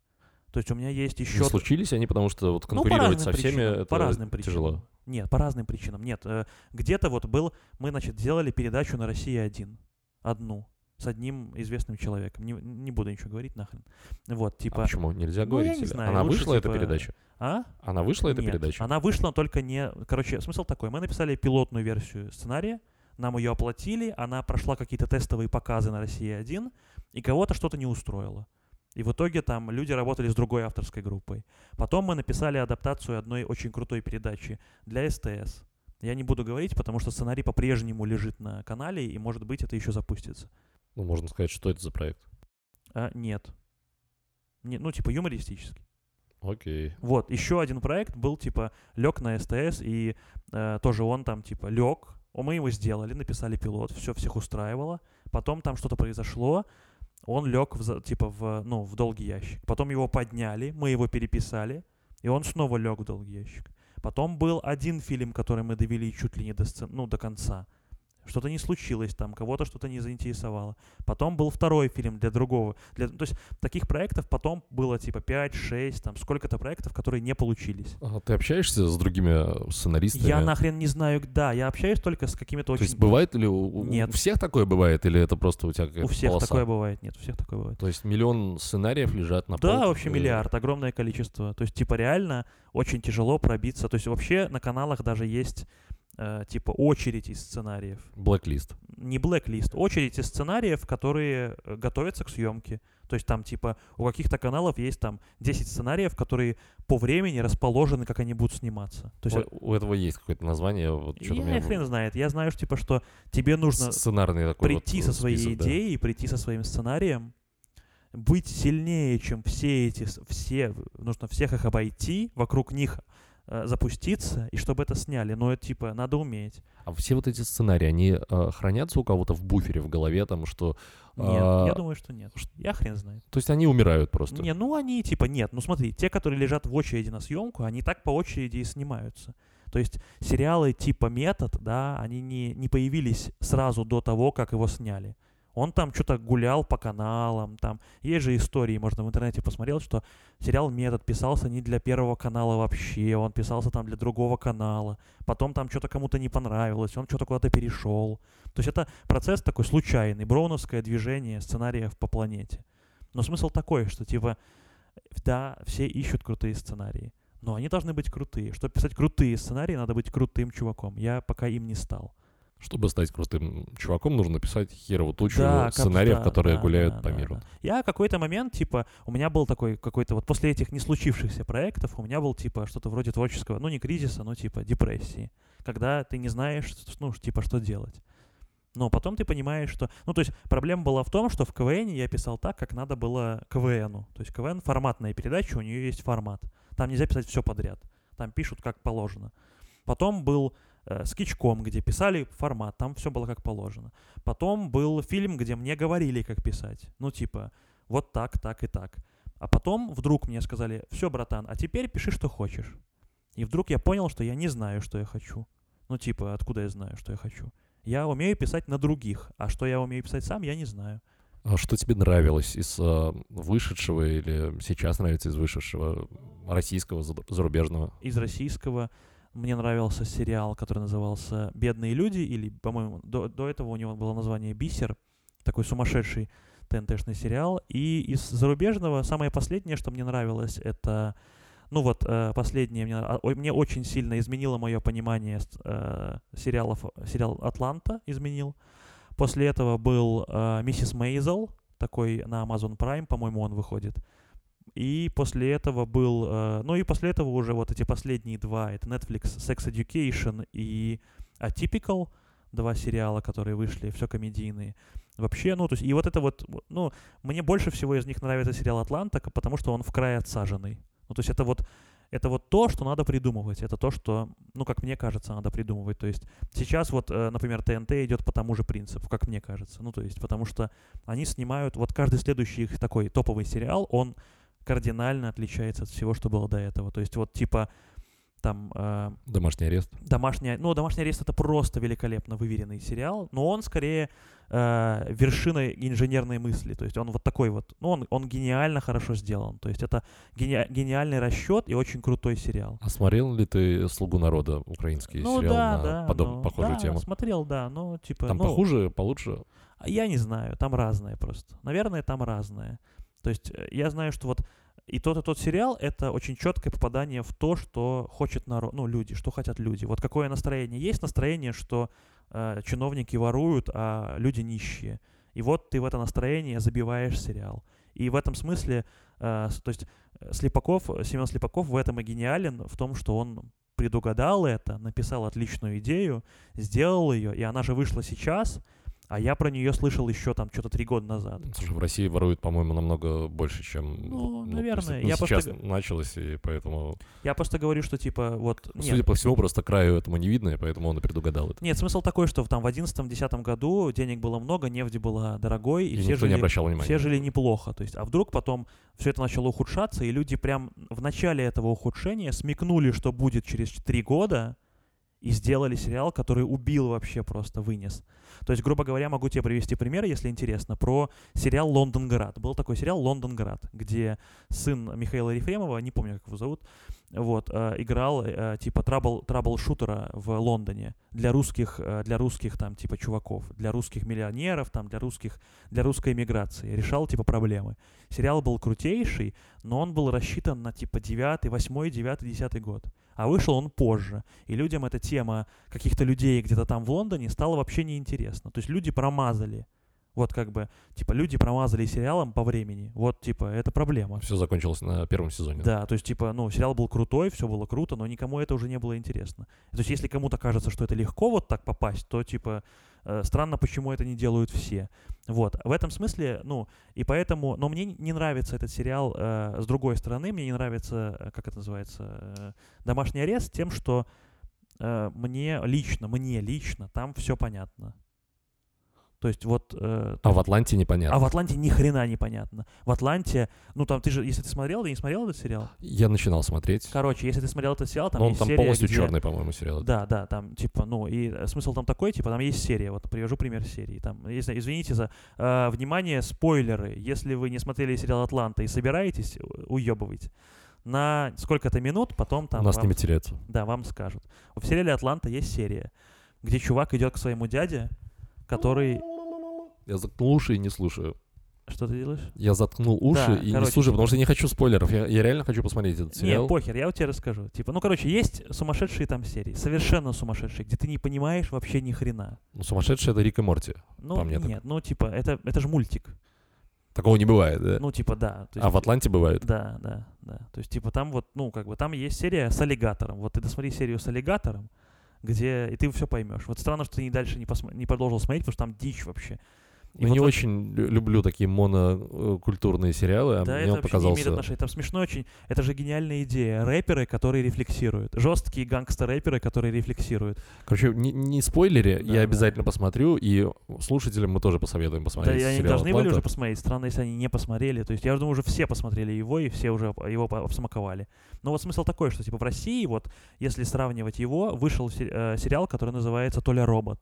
То есть у меня есть еще... Не случились они, потому что вот ну, конкурировать ну, со всеми причинам, это по разным причинам. тяжело. Нет, по разным причинам. Нет, э, где-то вот был... Мы, значит, сделали передачу на Россия-1. Одну с одним известным человеком. Не, не буду ничего говорить нахрен. Вот, типа... А почему? Нельзя ну, говорить? Я не знаю, Она лучше, вышла, типа... эта передача? А? Она вышла, эта Нет, передача? она вышла, только не... Короче, смысл такой. Мы написали пилотную версию сценария, нам ее оплатили, она прошла какие-то тестовые показы на Россия-1, и кого-то что-то не устроило. И в итоге там люди работали с другой авторской группой. Потом мы написали адаптацию одной очень крутой передачи для СТС. Я не буду говорить, потому что сценарий по-прежнему лежит на канале, и, может быть, это еще запустится. Ну, можно сказать, что это за проект? А, нет. не, ну, типа, юмористический. Окей. Вот, еще один проект был, типа, лег на СТС, и э, тоже он там, типа, лег, мы его сделали, написали пилот, все всех устраивало. Потом там что-то произошло, он лег, в, типа, в, ну, в долгий ящик. Потом его подняли, мы его переписали, и он снова лег в долгий ящик. Потом был один фильм, который мы довели чуть ли не до, сцен, ну, до конца что-то не случилось там, кого-то что-то не заинтересовало. Потом был второй фильм для другого. Для, то есть таких проектов потом было типа 5, 6, там сколько-то проектов, которые не получились. А ты общаешься с другими сценаристами? Я нахрен не знаю, да, я общаюсь только с какими-то очень... То есть бывает ли у, Нет. у всех такое бывает, или это просто у тебя какая-то У всех полоса? такое бывает, нет, у всех такое бывает. То есть миллион сценариев лежат на Да, полке, вообще э, миллиард, огромное количество. То есть, типа, реально очень тяжело пробиться. То есть, вообще на каналах даже есть, э, типа, очередь из сценариев. Blacklist. Не блэк-лист, очередь из сценариев, которые э, готовятся к съемке. То есть, там, типа, у каких-то каналов есть там 10 сценариев, которые по времени расположены, как они будут сниматься. То есть, у, у этого есть какое-то название. Вот я меня хрен знает. Я знаю, что, типа, что тебе нужно сценарный такой прийти вот со своей список, да. идеей, прийти со своим сценарием, быть сильнее, чем все эти, все, нужно всех их обойти, вокруг них э, запуститься, и чтобы это сняли. Но это, типа, надо уметь. А все вот эти сценарии, они э, хранятся у кого-то в буфере в голове, там что... Нет, а, я думаю, что нет. Я хрен знает. То есть они умирают просто. Не, ну они, типа, нет. Ну смотри, те, которые лежат в очереди на съемку, они так по очереди и снимаются. То есть сериалы типа «Метод», да, они не, не появились сразу до того, как его сняли. Он там что-то гулял по каналам, там есть же истории, можно в интернете посмотреть, что сериал «Метод» писался не для первого канала вообще, он писался там для другого канала, потом там что-то кому-то не понравилось, он что-то куда-то перешел. То есть это процесс такой случайный, броуновское движение сценариев по планете. Но смысл такой, что типа, да, все ищут крутые сценарии, но они должны быть крутые. Чтобы писать крутые сценарии, надо быть крутым чуваком. Я пока им не стал. Чтобы стать крутым чуваком, нужно писать херову тучу Да, сценариев, да, которые да, гуляют да, по да, миру. да. Я какой-то момент, типа, у меня был такой какой-то, вот после этих не случившихся проектов, у меня был, типа, что-то вроде творческого, ну, не кризиса, но, типа, депрессии. Когда ты не знаешь, ну, типа, что делать. Но потом ты понимаешь, что... Ну, то есть проблема была в том, что в КВН я писал так, как надо было КВНу. То есть КВН форматная передача, у нее есть формат. Там нельзя писать все подряд. Там пишут как положено. Потом был э, скетчком, где писали формат, там все было как положено. Потом был фильм, где мне говорили, как писать. Ну, типа, вот так, так и так. А потом вдруг мне сказали, все, братан, а теперь пиши, что хочешь. И вдруг я понял, что я не знаю, что я хочу. Ну, типа, откуда я знаю, что я хочу? Я умею писать на других, а что я умею писать сам, я не знаю. А что тебе нравилось из а, вышедшего или сейчас нравится из вышедшего российского, за- зарубежного? Из российского мне нравился сериал, который назывался «Бедные люди», или, по-моему, до, до этого у него было название «Бисер», такой сумасшедший ТНТшный сериал. И из зарубежного самое последнее, что мне нравилось, это... Ну вот, э, последнее мне, а, ой, мне очень сильно изменило мое понимание э, сериалов. Сериал «Атланта» изменил. После этого был э, «Миссис Мейзел», такой на Amazon Prime, по-моему, он выходит. И после этого был... э, ну и после этого уже вот эти последние два. Это Netflix Sex Education и Atypical. Два сериала, которые вышли, все комедийные. Вообще, ну, то есть, и вот это вот, ну, мне больше всего из них нравится сериал «Атланта», потому что он в край отсаженный. Ну, то есть это вот, это вот то, что надо придумывать. Это то, что, ну, как мне кажется, надо придумывать. То есть сейчас вот, э, например, ТНТ идет по тому же принципу, как мне кажется. Ну, то есть потому что они снимают, вот каждый следующий их такой топовый сериал, он кардинально отличается от всего, что было до этого. То есть вот типа там э, Домашний арест. домашний, ну домашний арест это просто великолепно выверенный сериал, но он скорее э, вершина инженерной мысли, то есть он вот такой вот, ну он, он гениально хорошо сделан, то есть это гени- гениальный расчет и очень крутой сериал. А смотрел ли ты «Слугу народа» украинский ну сериал да, на да, подоб- ну, похожую да, тему? смотрел, да, ну типа, Там ну, похуже, получше? А Я не знаю, там разное просто. Наверное, там разное. То есть э, я знаю, что вот и тот, и тот сериал — это очень четкое попадание в то, что хочет народ, ну, люди, что хотят люди. Вот какое настроение. Есть настроение, что э, чиновники воруют, а люди нищие. И вот ты в это настроение забиваешь сериал. И в этом смысле, э, то есть э, Слепаков, Семен Слепаков в этом и гениален, в том, что он предугадал это, написал отличную идею, сделал ее, и она же вышла сейчас, а я про нее слышал еще там что-то три года назад. Слушай, в России воруют, по-моему, намного больше, чем... Ну, есть, наверное. ну, Я сейчас просто началось, и поэтому... Я просто говорю, что типа вот... Ну, нет, Судя по всему, просто краю этому не видно, и поэтому он и предугадал это. Нет, смысл такой, что в, там в 11-10 году денег было много, нефть была дорогой, и, И все никто не жили, обращал внимания. все жили неплохо. То есть, а вдруг потом все это начало ухудшаться, и люди прям в начале этого ухудшения смекнули, что будет через 3 года, и сделали сериал, который убил вообще просто, вынес. То есть, грубо говоря, могу тебе привести пример, если интересно, про сериал «Лондонград». Был такой сериал «Лондонград», где сын Михаила Ефремова, не помню, как его зовут, вот, э, играл э, типа трабл, трабл-шутера в Лондоне для русских, э, для русских там типа чуваков, для русских миллионеров, там для русских, для русской эмиграции. Решал типа проблемы. Сериал был крутейший, но он был рассчитан на типа 9, 8, 9, 10 год. А вышел он позже. И людям эта тема каких-то людей где-то там в Лондоне стала вообще неинтересна. То есть люди промазали вот как бы, типа, люди промазали сериалом по времени. Вот, типа, это проблема. Все закончилось на первом сезоне. Да, то есть, типа, ну, сериал был крутой, все было круто, но никому это уже не было интересно. То есть, если кому-то кажется, что это легко вот так попасть, то, типа, э, странно, почему это не делают все. Вот, в этом смысле, ну, и поэтому, но мне не нравится этот сериал, э, с другой стороны, мне не нравится, э, как это называется, э, «Домашний арест» тем, что э, мне лично, мне лично там все понятно. То есть вот... Э, а в Атланте непонятно. А в Атланте ни хрена непонятно. В Атланте, ну там ты же, если ты смотрел, ты не смотрел этот сериал? Я начинал смотреть. Короче, если ты смотрел этот сериал, там Но есть он там серия, полностью где... черный, по-моему, сериал. Да, да, там типа, ну и смысл там такой, типа там есть серия, вот привожу пример серии. Там, если, извините за э, внимание, спойлеры. Если вы не смотрели сериал Атланта и собираетесь, уебывайте на сколько-то минут, потом там... У нас вам, не матерятся. Да, вам скажут. В сериале «Атланта» есть серия, где чувак идет к своему дяде, который я заткнул уши и не слушаю. Что ты делаешь? Я заткнул уши Да, и короче, не слушаю, потому что я не хочу спойлеров. Я, я реально хочу посмотреть этот сериал. Не, похер, я вот тебе расскажу. Типа, ну, короче, есть сумасшедшие там серии, совершенно сумасшедшие, где ты не понимаешь вообще ни хрена. Ну, сумасшедший это Рик и Морти. Ну, по мне так. нет, ну, типа, это, это же мультик. Такого не бывает, да? Ну, типа, да. то а есть- в Атланте бывает. Да, да, да. То есть, типа, там вот, ну, как бы, там есть серия с аллигатором. Вот ты досмотри серию с аллигатором, где, и ты все поймешь. Вот странно, что ты не дальше не, посма- не продолжил смотреть, потому что там дичь вообще. И Я вот не в- очень лю- люблю такие монокультурные сериалы, а Да, мне это он вообще не показался... имеет отношения. Там смешно очень. Это же гениальная идея. Рэперы, которые рефлексируют. Жесткие гангстер-рэперы, которые рефлексируют. Короче, не, не спойлери, Да, я да. обязательно посмотрю, и слушателям мы тоже посоветуем Да, посмотреть они сериал должны были «Атланта». уже посмотреть. Странно, если они не посмотрели. То есть я думаю, уже все посмотрели его, и все уже его обсмаковали. Но вот смысл такой, что типа в России, вот если сравнивать его, вышел э, сериал, который называется «Толя робот».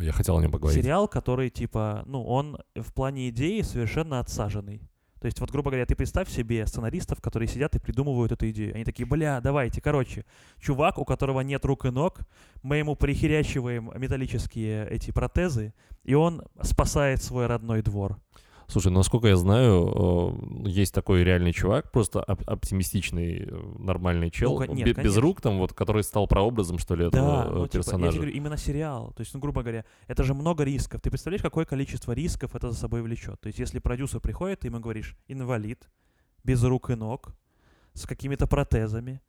Я хотел о нем поговорить. Сериал, который типа, ну, он в плане идеи совершенно отсаженный. То есть, вот, грубо говоря, ты представь себе сценаристов, которые сидят и придумывают эту идею. Они такие, бля, давайте, короче, чувак, у которого нет рук и ног, мы ему прихерячиваем металлические эти протезы, и он спасает свой родной двор. Слушай, ну, насколько я знаю, э, есть такой реальный чувак, просто оп- оптимистичный, э, нормальный чел, ко- нет, бе- без конечно. рук там, вот, который стал прообразом, что ли, этого Да, э, ну, типа, я персонажа. тебе говорю, именно сериал. То есть, ну, грубо говоря, это же много рисков. Ты представляешь, какое количество рисков это за собой влечет? То есть, если продюсер приходит, ты ему говоришь, инвалид, без рук и ног, с какими-то протезами.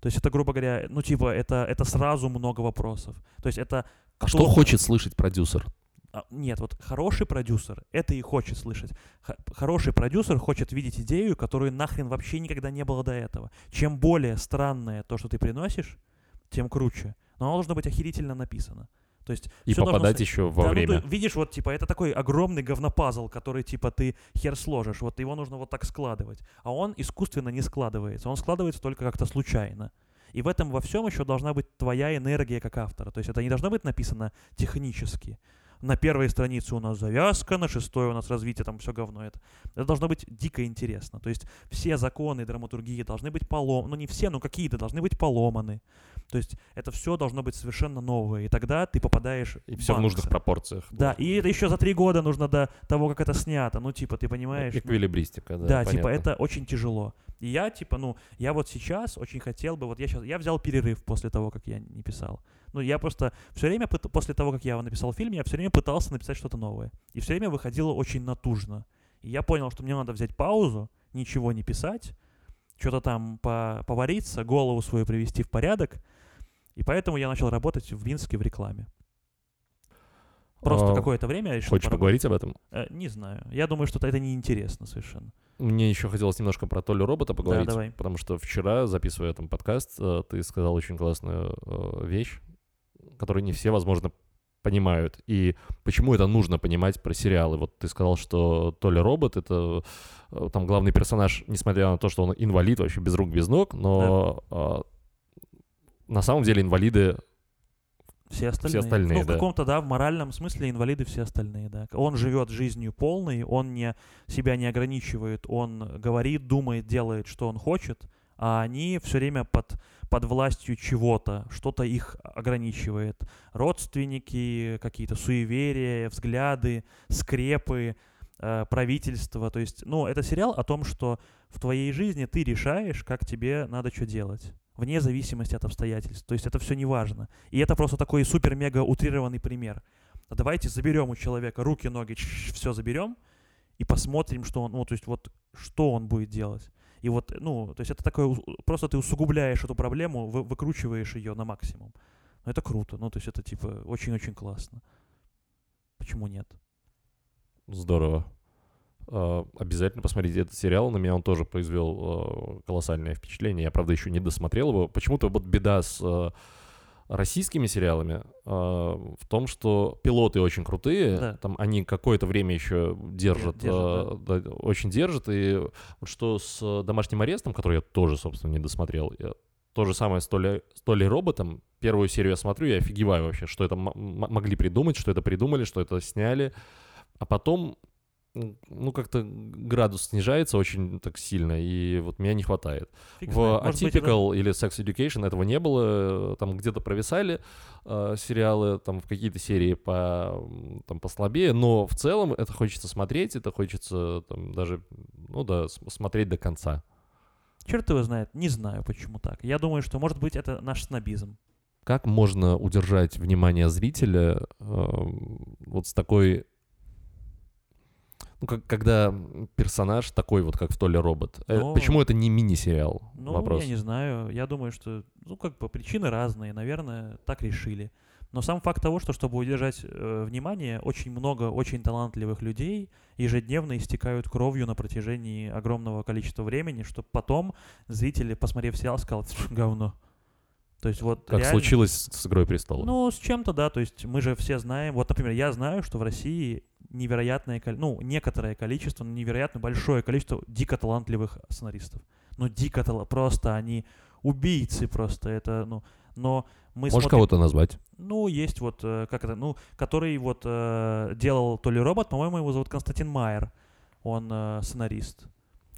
То есть, это, грубо говоря, ну, типа, это, это сразу много вопросов. То есть, это А что хочет слышать продюсер? А, Нет, вот хороший продюсер это и хочет слышать. Хороший продюсер хочет видеть идею, которую нахрен вообще никогда не было до этого. Чем более странное то, что ты приносишь, тем круче. Но оно должно быть охерительно написано. То есть И должно попадать с- еще во да, ну, время. ты видишь, вот типа это такой огромный говнопазл, который типа ты хер сложишь. Вот его нужно вот так складывать. А он искусственно не складывается. Он складывается только как-то случайно. И в этом во всем еще должна быть твоя энергия как автора. То есть это не должно быть написано технически. На первой странице у нас завязка, на шестой у нас развитие, там все говно это. Это должно быть дико интересно. То есть все законы драматургии должны быть поломаны. Ну не все, но какие-то должны быть поломаны. То есть это все должно быть совершенно новое. И тогда ты попадаешь И все в нужных Банкса. пропорциях. Да, и это еще за три года нужно до того, как это снято. Ну, типа, ты понимаешь? ну, Эквилибристика, да, Да, типа, понятно. это очень тяжело. И я, типа, ну, я вот сейчас очень хотел бы, вот я сейчас, я взял перерыв после того, как я не писал. Ну, я просто все время, после того, как я написал фильм, я все время пытался написать что-то новое. И все время выходило очень натужно. И я понял, что мне надо взять паузу, ничего не писать, что-то там по- повариться, голову свою привести в порядок. И поэтому я начал работать в Минске в рекламе. Просто А, какое-то время я решил Хочешь поработать. поговорить об этом? Э, не знаю. Я думаю, что это неинтересно совершенно. Мне еще хотелось немножко про Толю робота поговорить, давай. потому что вчера, записывая этот подкаст, э, ты сказал очень классную э, вещь, которую не все, возможно, понимают. И почему это нужно понимать про сериалы? Вот ты сказал, что Толя робот — это э, там главный персонаж, несмотря на то, что он инвалид, вообще без рук, без ног, но э, на самом деле инвалиды Все остальные. Все остальные, ну, в да. каком-то, да, в моральном смысле инвалиды все остальные, да. Он живет жизнью полной, он не, себя не ограничивает, он говорит, думает, делает, что он хочет, а они все время под, под властью чего-то, что-то их ограничивает. Родственники, какие-то суеверия, взгляды, скрепы, э, правительство. То есть, ну, это сериал о том, что в твоей жизни ты решаешь, как тебе надо что делать вне зависимости от обстоятельств. То есть это все не важно. И это просто такой супер-мега утрированный пример. А давайте заберем у человека руки, ноги, все заберем и посмотрим, что он, ну, то есть вот что он будет делать. И вот, ну, то есть это такое, просто ты усугубляешь эту проблему, вы, выкручиваешь ее на максимум. Ну, это круто, ну, то есть это, типа, очень-очень классно. Почему нет? Здорово. Uh, обязательно посмотрите этот сериал. На меня он тоже произвел uh, колоссальное впечатление. Я, правда, еще не досмотрел его. Почему-то вот беда с uh, российскими сериалами в том, что пилоты очень крутые. Да. Там они какое-то время еще держат, Держат, да, очень держат. И вот что с домашним арестом, который я тоже, собственно, не досмотрел, я то же самое с Толей, с Толей Роботом. Первую серию я смотрю, я офигеваю вообще, что это могли придумать, что это придумали, что это сняли. А потом ну, как-то градус снижается очень так сильно, и вот меня не хватает. Фиг в знает, может быть, Atypical или Sex Education этого не было, там где-то провисали э, сериалы, там в какие-то серии по, там, послабее, но в целом это хочется смотреть, это хочется там даже, ну да, смотреть до конца. Черт его знает, не знаю, почему так. Я думаю, что, может быть, это наш снобизм. Как можно удержать внимание зрителя э, вот с такой ну, как, когда персонаж такой вот, как в Толе робот. Но... Э, почему это не мини-сериал? Ну, Вопрос. я не знаю. Я думаю, что, ну, как бы причины разные. Наверное, так решили. Но сам факт того, что чтобы удержать э, внимание, очень много очень талантливых людей ежедневно истекают кровью на протяжении огромного количества времени, чтобы потом зрители, посмотрев сериал, сказал, говно. То есть вот как реально... случилось с «Игрой престолов». Ну, с чем-то, да. То есть мы же все знаем... Вот, например, я знаю, что в России невероятное, ну, некоторое количество, но невероятно большое количество дико талантливых сценаристов. Ну, дико талантливых. Просто они убийцы просто. Это, ну... Но мы Можешь смотрим... кого-то назвать? Ну, есть вот, э, как это, ну, который вот э, делал то ли робот, по-моему, его зовут Константин Майер. Он э, сценарист.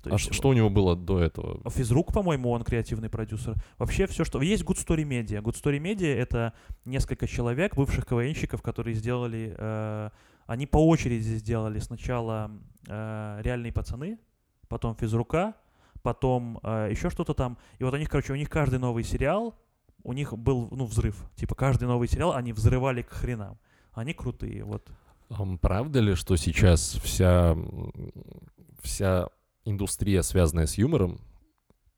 То а есть, что у него было до этого? Физрук, по-моему, он креативный продюсер. Вообще все, что... Есть Good Story Media. Good Story Media — это несколько человек, бывших КВНщиков, которые сделали... Э, они по очереди сделали сначала э, «Реальные пацаны», потом «Физрука», потом э, еще что-то там. И вот у них, короче, у них каждый новый сериал, у них был, ну, взрыв. Типа каждый новый сериал они взрывали к хренам. Они крутые, вот. Правда ли, что сейчас вся, вся индустрия, связанная с юмором,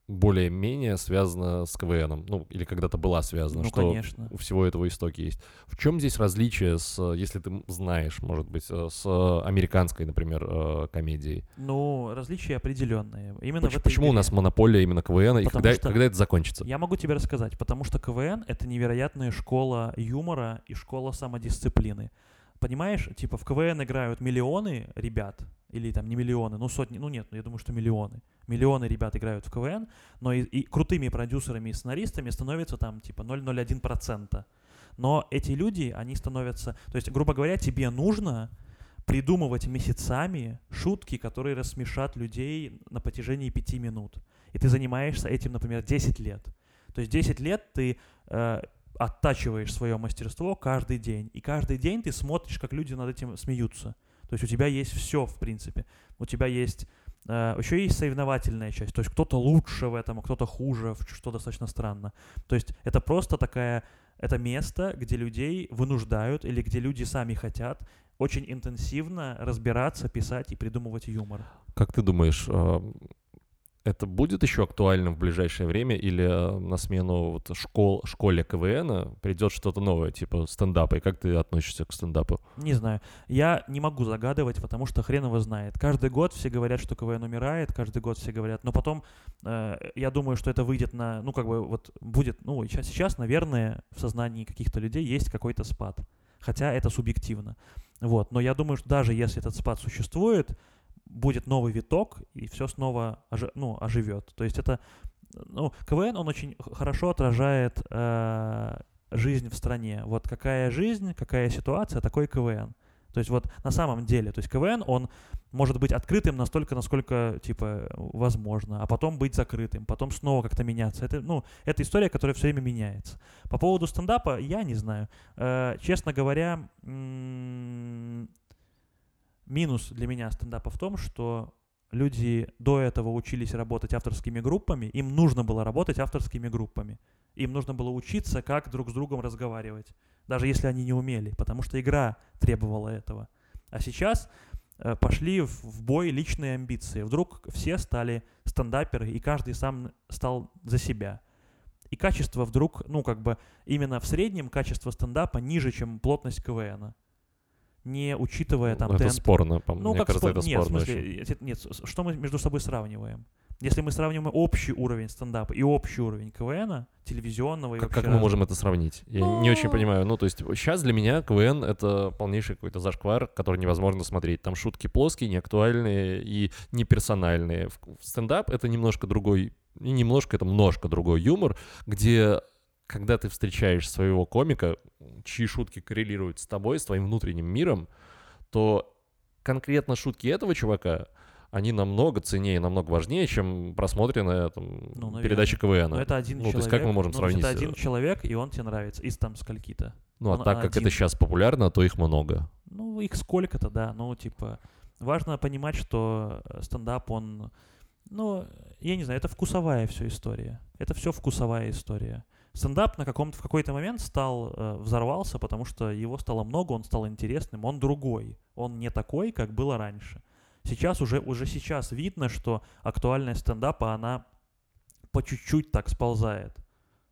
более-менее связана с КВНом, ну, или когда-то была связана, ну, что конечно. у всего этого истоки есть. В чем здесь различие с, если ты знаешь, может быть, э, с американской, например, э, комедией? Ну, различия определенные. Именно почему, в этой почему игре. у нас монополия именно КВН, и когда, что когда это закончится? Я могу тебе рассказать, потому что КВН — это невероятная школа юмора и школа самодисциплины. Понимаешь, типа в КВН играют миллионы ребят, или там не миллионы, ну сотни, ну нет, я думаю, что миллионы. Миллионы ребят играют в КВН, но и, и крутыми продюсерами и сценаристами становится там типа 0,01%. Но эти люди, они становятся, то есть, грубо говоря, тебе нужно придумывать месяцами шутки, которые рассмешат людей на протяжении пяти минут. И ты занимаешься этим, например, 10 лет. То есть 10 лет ты э, оттачиваешь свое мастерство каждый день. И каждый день ты смотришь, как люди над этим смеются. То есть у тебя есть все, в принципе. У тебя есть Uh, еще есть соревновательная часть, то есть кто-то лучше в этом, а кто-то хуже, что достаточно странно. То есть это просто такая, это место, где людей вынуждают или где люди сами хотят очень интенсивно разбираться, писать и придумывать юмор. Как ты думаешь, это будет еще актуально в ближайшее время или э, на смену вот школ, школе КВН придет что-то новое, типа стендапа? И как ты относишься к стендапу? Не знаю. Я не могу загадывать, потому что хрен его знает. Каждый год все говорят, что КВН умирает, каждый год все говорят, но потом э, я думаю, что это выйдет на, ну как бы вот будет, ну сейчас, сейчас наверное, в сознании каких-то людей есть какой-то спад. Хотя это субъективно. Вот. Но я думаю, что даже если этот спад существует, будет новый виток, и все снова ожи, ну, оживет. То есть это, ну, КВН, он очень хорошо отражает э, жизнь в стране. Вот какая жизнь, какая ситуация, такой КВН. То есть вот на самом деле, то есть КВН, он может быть открытым настолько, насколько, типа, возможно, а потом быть закрытым, потом снова как-то меняться. Это, ну, это история, которая все время меняется. По поводу стендапа, я не знаю. Э, честно говоря, минус для меня стендапа в том, что люди до этого учились работать авторскими группами, им нужно было работать авторскими группами. Им нужно было учиться, как друг с другом разговаривать, даже если они не умели, потому что игра требовала этого. А сейчас э, пошли в, бой личные амбиции. Вдруг все стали стендаперы, и каждый сам стал за себя. И качество вдруг, ну, как бы, именно в среднем качество стендапа ниже, чем плотность КВНа не учитывая там... Это спорно, по ну, мне как кажется, спор... это нет, спорно в смысле, очень. Нет, что мы между собой сравниваем? Если мы сравниваем общий уровень стендапа и общий уровень КВН, телевизионного и Как, как мы можем это сравнить? Я Но... не очень понимаю. Ну, то есть сейчас для меня КВН — это полнейший какой-то зашквар, который невозможно смотреть. Там шутки плоские, неактуальные и неперсональные. Стендап — это немножко другой, не немножко, это немножко другой юмор, где когда ты встречаешь своего комика, чьи шутки коррелируют с тобой, с твоим внутренним миром, то конкретно шутки этого чувака, они намного ценнее, намного важнее, чем просмотренная там, ну, передача КВН. Но это один ну, человек. То есть как мы можем ну, сравнить? Это один человек, и он тебе нравится, из там скольки-то. Ну, он а так как один. это сейчас популярно, то их много. Ну, их сколько-то, да. Ну, типа, важно понимать, что э, стендап, он... Ну, я не знаю, это вкусовая все история. Это все вкусовая история стендап на каком-то в какой-то момент стал э, взорвался, потому что его стало много, он стал интересным, он другой, он не такой, как было раньше. Сейчас уже уже сейчас видно, что актуальность стендапа она по чуть-чуть так сползает,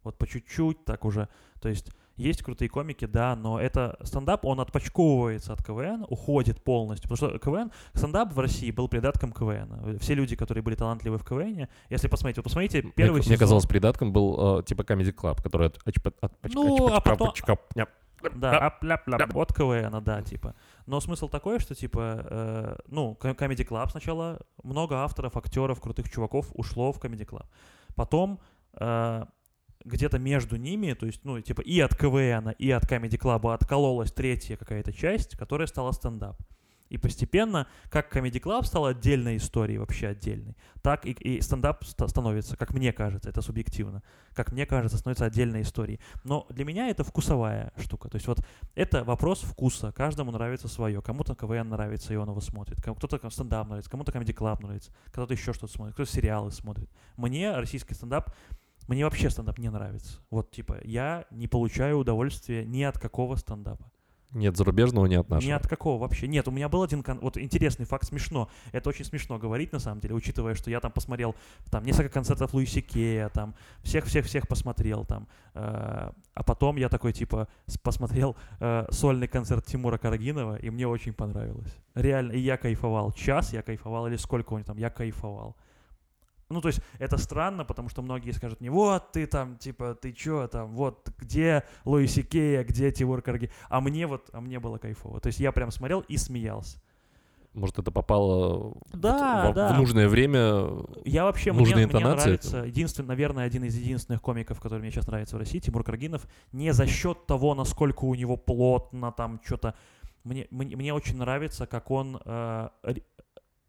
вот по чуть-чуть так уже, то есть есть крутые комики, да, но это стендап, он отпочковывается от КВН, уходит полностью. Потому что КВН, стендап в России был придатком КВН. Все люди, которые были талантливы в КВН, если посмотреть, вы посмотрите первый мне, сезон. Мне казалось, придатком был э, типа Comedy Club, который от, от, от, ну, а потом... Да, ап-ляп-ляп, от КВН, да, типа. Но смысл такой, что, типа, э, ну, Comedy Club сначала много авторов, актеров, крутых чуваков ушло в Comedy Club. Потом э, где-то между ними, то есть, ну, типа, и от КВН, и от Comedy Club откололась третья какая-то часть, которая стала стендап. И постепенно, как Comedy Club стал отдельной историей, вообще отдельной, так и, и стендап ст- становится, как мне кажется, это субъективно, как мне кажется, становится отдельной историей. Но для меня это вкусовая штука. То есть вот это вопрос вкуса. Каждому нравится свое. Кому-то КВН нравится, и он его смотрит. Кто-то стендап нравится, кому-то Comedy Club нравится, кто-то еще что-то смотрит, кто-то сериалы смотрит. Мне российский стендап мне вообще стендап не нравится. Вот, типа, я не получаю удовольствия ни от какого стендапа. Нет зарубежного, ни от нашего. Ни от какого вообще. Нет, у меня был один... Кон... Вот интересный факт, смешно. Это очень смешно говорить, на самом деле, учитывая, что я там посмотрел там несколько концертов Луиси Кея, там всех-всех-всех посмотрел там. Э, а потом я такой, типа, посмотрел э, сольный концерт Тимура Карагинова, и мне очень понравилось. Реально, и я кайфовал. Час я кайфовал, или сколько у него там, я кайфовал. Ну, то есть это странно, потому что многие скажут мне, вот ты там, типа, ты чё там, вот где Луиси Кея, где Тимур Карги. А мне вот, а мне было кайфово. То есть я прям смотрел и смеялся. Может, это попало да, в, да. в нужное время, Я вообще, нужные мне, интонации? Мне нравится, единственный, наверное, один из единственных комиков, который мне сейчас нравится в России, Тимур Каргинов, не за счет того, насколько у него плотно там что-то. Мне, мне, мне очень нравится, как он э,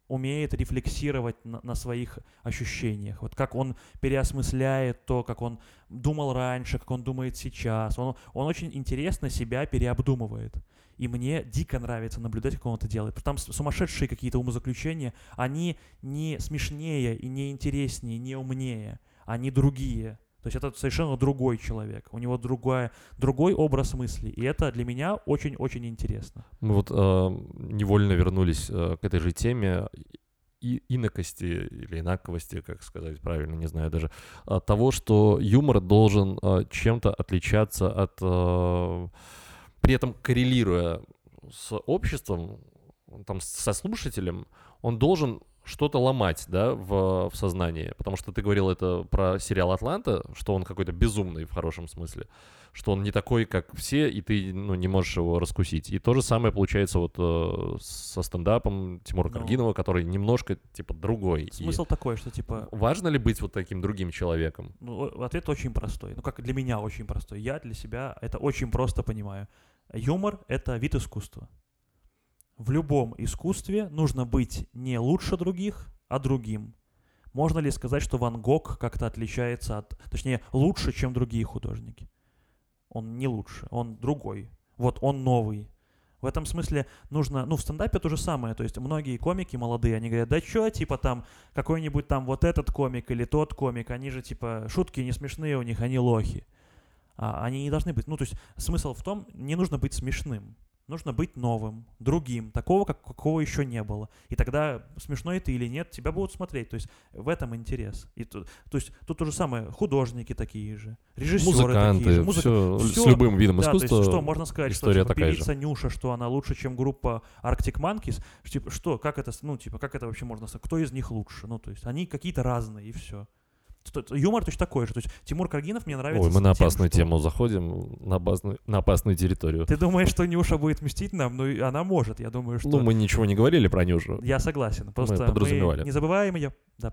умеет рефлексировать на, на своих ощущениях. Вот как он переосмысляет то, как он думал раньше, как он думает сейчас. Он, он очень интересно себя переобдумывает. И мне дико нравится наблюдать, как он это делает. Там сумасшедшие какие-то умозаключения, они не смешнее и не интереснее, не умнее. Они другие. То есть это совершенно другой человек, у него другая, другой образ мысли, и это для меня очень-очень интересно. Мы вот э, невольно вернулись э, к этой же теме и инокости или инаковости, как сказать правильно, не знаю даже, от того, что юмор должен э, чем-то отличаться от, э, при этом коррелируя с обществом, там, со слушателем, он должен что-то ломать, да, в, в сознании. Потому что ты говорил это про сериал «Атланта», что он какой-то безумный в хорошем смысле. Что он не такой, как все, и ты ну, не можешь его раскусить. И то же самое получается вот э, со стендапом Тимура Ну. Каргинова, который немножко, типа, другой. И Смысл такой, что типа важно ли быть вот таким другим человеком? Ну, ответ очень простой. Ну, как для меня очень простой. Я для себя это очень просто понимаю. Юмор — это вид искусства. В любом искусстве нужно быть не лучше других, а другим. Можно ли сказать, что Ван Гог как-то отличается от... Точнее, лучше, чем другие художники? Он не лучше, он другой. Вот он новый. В этом смысле нужно... Ну, в стендапе то же самое. То есть многие комики молодые, они говорят, да чё, типа там какой-нибудь там вот этот комик или тот комик, они же типа шутки не смешные у них, они лохи. А они не должны быть... Ну, то есть смысл в том, не нужно быть смешным. Нужно быть новым, другим, такого, как, какого еще не было. И тогда, смешной ты или нет, тебя будут смотреть. То есть в этом интерес. И тут, то есть тут то же самое, художники такие же, режиссеры такие же. Музыканты, музыка- все, всё, с любым видом да, то искусства. есть что, можно сказать, что история типа, такая же. певица Нюша, что она лучше, чем группа Arctic Monkeys? Типа, что, как это, ну, типа, как это вообще можно сказать? Кто из них лучше? Ну, то есть они какие-то разные, и все. Юмор точно такой же. То есть Тимур Каргинов мне нравится Ой, мы на тем, опасную что- тему заходим, на опасную, на опасную территорию. Ты думаешь, что Нюша будет мстить нам? Ну, она может. Я думаю, что... Ну, мы ничего не говорили про Нюшу. Я согласен. Просто мы, подразумевали. не забываем ее. Да.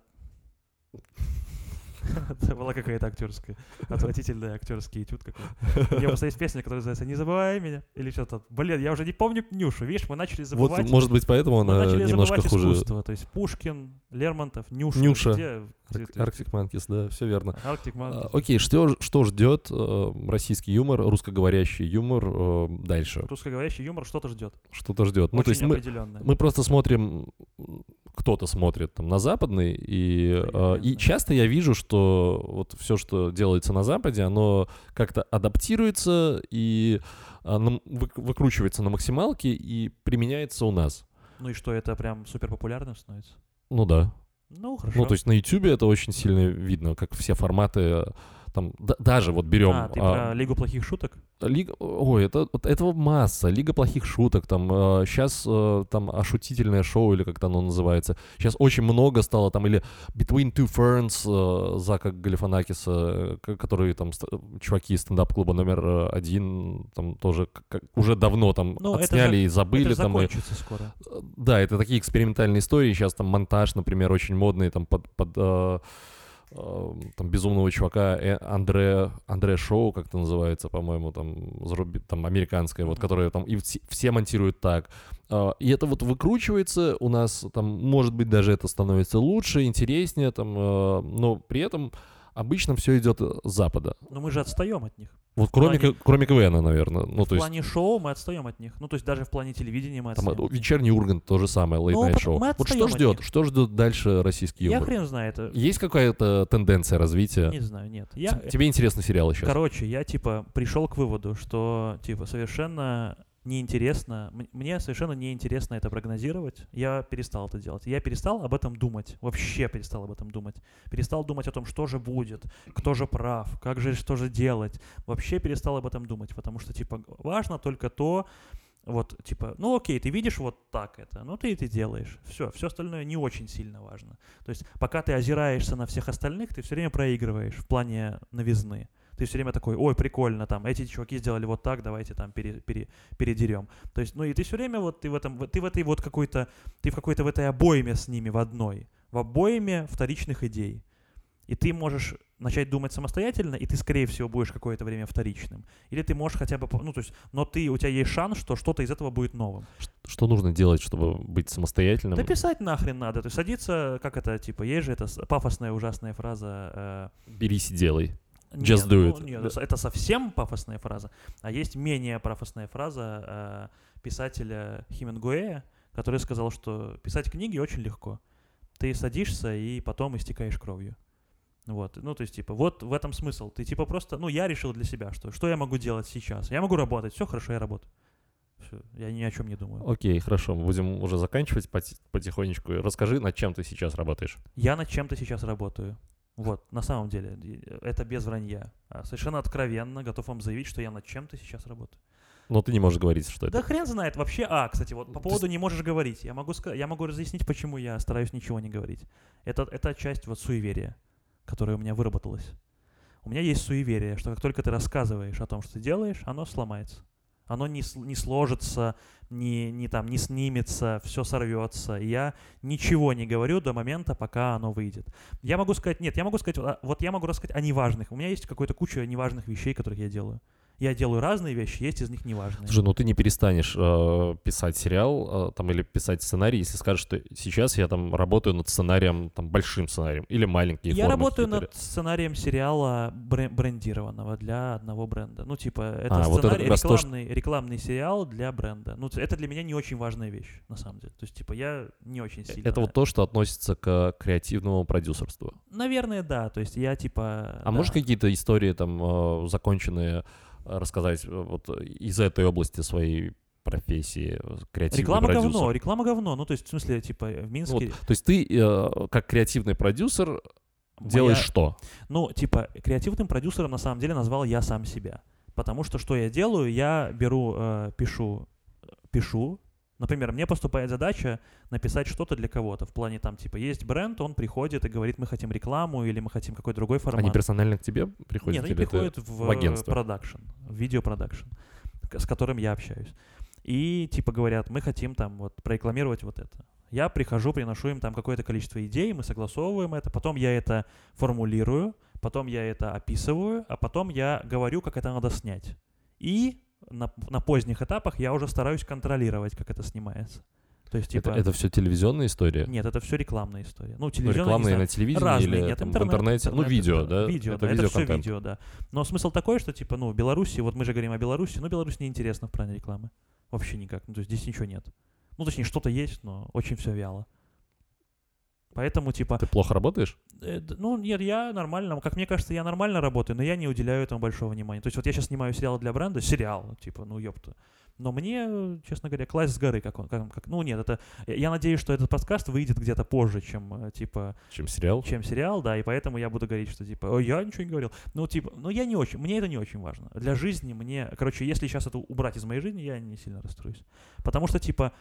Это была какая-то актерская, отвратительная актерский этюд какой-то. У меня просто есть песня, которая называется «Не забывай меня» или что-то. Блин, я уже не помню Нюшу. Видишь, мы начали забывать. Вот, может быть, поэтому мы она начали немножко забывать хуже. искусство. То есть Пушкин, Лермонтов, Нюша. Нюша. Где? Arctic Monkeys, да, все верно. Arctic А, Monkeys. Окей, что, что ждет э, российский юмор, русскоговорящий юмор э, дальше? Русскоговорящий юмор что-то ждет. Что-то ждет. Ну, Очень то есть мы, мы просто смотрим, кто-то смотрит там на западный, и, э, Понятно. и часто я вижу, что вот все, что делается на Западе, оно как-то адаптируется и а, выкручивается на максималке и применяется у нас. Ну и что, это прям супер популярным становится? Ну да. Ну, хорошо. Ну, то есть на YouTube это очень сильно видно, как все форматы там да- даже вот берем а, ты а, про Лигу плохих шуток? Лига, ой, это вот этого масса. Лига плохих шуток, там сейчас там ошутительное шоу или как-то оно называется. Сейчас очень много стало там или Between Two Ferns э, Зака Галифанакиса, э, к- которые там ст- чуваки из стендап-клуба номер э, один там тоже как- уже давно там Ну, это отсняли же- и забыли это там. и- скоро. Э, да, это такие экспериментальные истории. Сейчас там монтаж, например, очень модный там под, под э, э, там безумного чувака э, Андре Андре Шоу, как это называется, по-моему, там заруби- там американское, вот, которое там и все, все монтируют так. А, И это вот выкручивается у нас, там, может быть, даже это становится лучше, интереснее, там, э, но при этом обычно все идет с запада. Но мы же отстаем от них. Вот кроме, плане- кроме КВН, наверное. Ну, в то есть плане шоу мы отстаем от них. Ну, то есть даже в плане телевидения мы там, отстаем. э, от них. вечерний Ургант то же самое, Late Ну, Show. мы Вот что ждет? Что ждет дальше российский Я хрен знает. э, Есть какая-то тенденция развития? Не знаю, нет. Я, Тебе интересны сериалы сейчас? короче, я типа пришел к выводу, что типа совершенно неинтересно, мне совершенно неинтересно это прогнозировать. Я перестал это делать. Я перестал об этом думать. Вообще перестал об этом думать. Перестал думать о том, что же будет, кто же прав, как же, что же делать. Вообще перестал об этом думать, потому что типа важно только то, вот, типа, ну окей, ты видишь вот так это, ну ты это делаешь. Все, все остальное не очень сильно важно. То есть, пока ты озираешься на всех остальных, ты все время проигрываешь в плане новизны. Ты все время такой, ой, прикольно, там, эти чуваки сделали вот так, давайте там пере- пере- передерем. То есть, ну и ты все время вот, ты в этом, ты в этой вот какой-то, ты в какой-то в этой обойме с ними в одной, в обойме вторичных идей. И ты можешь начать думать самостоятельно, и ты, скорее всего, будешь какое-то время вторичным. Или ты можешь хотя бы, ну, то есть, но ты, у тебя есть шанс, что что-то из этого будет новым. Что нужно делать, чтобы быть самостоятельным? Да писать нахрен надо. То есть садиться, как это, типа, есть же эта пафосная ужасная фраза. Берись и делай. Just нет, do ну, it. нет, это- это совсем пафосная фраза. А есть менее пафосная фраза э, писателя Хемингуэя, который сказал, что писать книги очень легко. Ты садишься и потом истекаешь кровью. Вот, ну, то есть, типа, вот в этом смысл. Ты, типа, просто, ну, я решил для себя, что, что я могу делать сейчас. Я могу работать, все хорошо, я работаю. Всё, я ни о чем не думаю. Окей, хорошо, мы будем уже заканчивать поти- потихонечку. Расскажи, над чем ты сейчас работаешь. Я над чем-то сейчас работаю. Вот, на самом деле, и- это без вранья. А Совершенно откровенно готов вам заявить, что я над чем-то сейчас работаю. Но ты не можешь говорить, что Да это. хрен знает. Вообще, а, кстати, вот по поводу не можешь говорить. Я могу, я могу разъяснить, почему я стараюсь ничего не говорить. Это, это часть вот суеверия, которая у меня выработалась. У меня есть суеверие, что как только ты рассказываешь о том, что ты делаешь, оно сломается. Оно не, не сложится, не, не, там, не снимется, все сорвется. Я ничего не говорю до момента, пока оно выйдет. Я могу сказать, нет, я могу сказать, а, вот я могу рассказать о неважных. У меня есть какая-то куча неважных вещей, которых я делаю. Я делаю разные вещи, есть из них неважные. Слушай, ну ты не перестанешь э, писать сериал э, там или писать сценарий, если скажешь, что сейчас я там работаю над сценарием, там большим сценарием или маленькие Я работаю над сценарием сериала бре- брендированного для одного бренда. Ну, типа, это А, вот это сценарий, раз то, рекламный, рекламный сериал для бренда. Ну, это для меня не очень важная вещь, на самом деле. То есть, типа, я не очень сильно... Это вот то, что относится к креативному продюсерству. Наверное, да. То есть, я, типа... А да. можешь какие-то истории там э, законченные э, рассказать э, вот из этой области своей профессии э, креативный Реклама продюсер? говно, реклама говно. Ну, то есть, в смысле, типа, в Минске... вот, то есть ты э, как креативный продюсер делаешь моя- что? Ну, типа, креативным продюсером на самом деле назвал я сам себя. Потому что что я делаю? Я беру, э, пишу, пишу. Например, мне поступает задача написать что-то для кого-то. В плане там, типа, есть бренд, он приходит и говорит, мы хотим рекламу или мы хотим какой-то другой формат. Они персонально к тебе приходят? Нет, они приходят в, в агентство? продакшн, в видеопродакшн, с которым я общаюсь. И типа говорят, мы хотим там вот прорекламировать вот это. Я прихожу, приношу им там какое-то количество идей, мы согласовываем это, потом я это формулирую, потом я это описываю, а потом я говорю, как это надо снять. И на, на поздних этапах я уже стараюсь контролировать, как это снимается. То есть, типа... Это, все телевизионная история? Нет, это все рекламная история. Ну, Ну, телевизионная, не рекламные знаю, на телевидении Разные, или нет, там, интернет, в интернете? ну, интернет, видео, интернет, да? Видео, это да, это все видео, да. Но смысл такой, что, типа, ну, Беларуси, вот мы же говорим о Беларуси, но Беларусь неинтересна в плане рекламы. Вообще никак. Ну, то есть здесь ничего нет. Ну, точнее, что-то есть, но очень все вяло. Поэтому, типа, Ты плохо работаешь? э, ну, нет, я нормально, как мне кажется, я нормально работаю, но я не уделяю этому большого внимания. То есть вот я сейчас снимаю сериал для бренда, сериал, типа, ну, ёпта. Но мне, э, честно говоря, класть с горы, как он, как, как- ну, нет, это, я я надеюсь, что этот подкаст выйдет где-то позже, чем, э, типа, Чем сериал? чем сериал, да, и поэтому я буду говорить, что типа, ой, я ничего не говорил. Ну, типа, ну я не очень, мне это не очень важно. Для жизни мне, короче, если сейчас это убрать из моей жизни, я не сильно расстроюсь. Потому что, типа,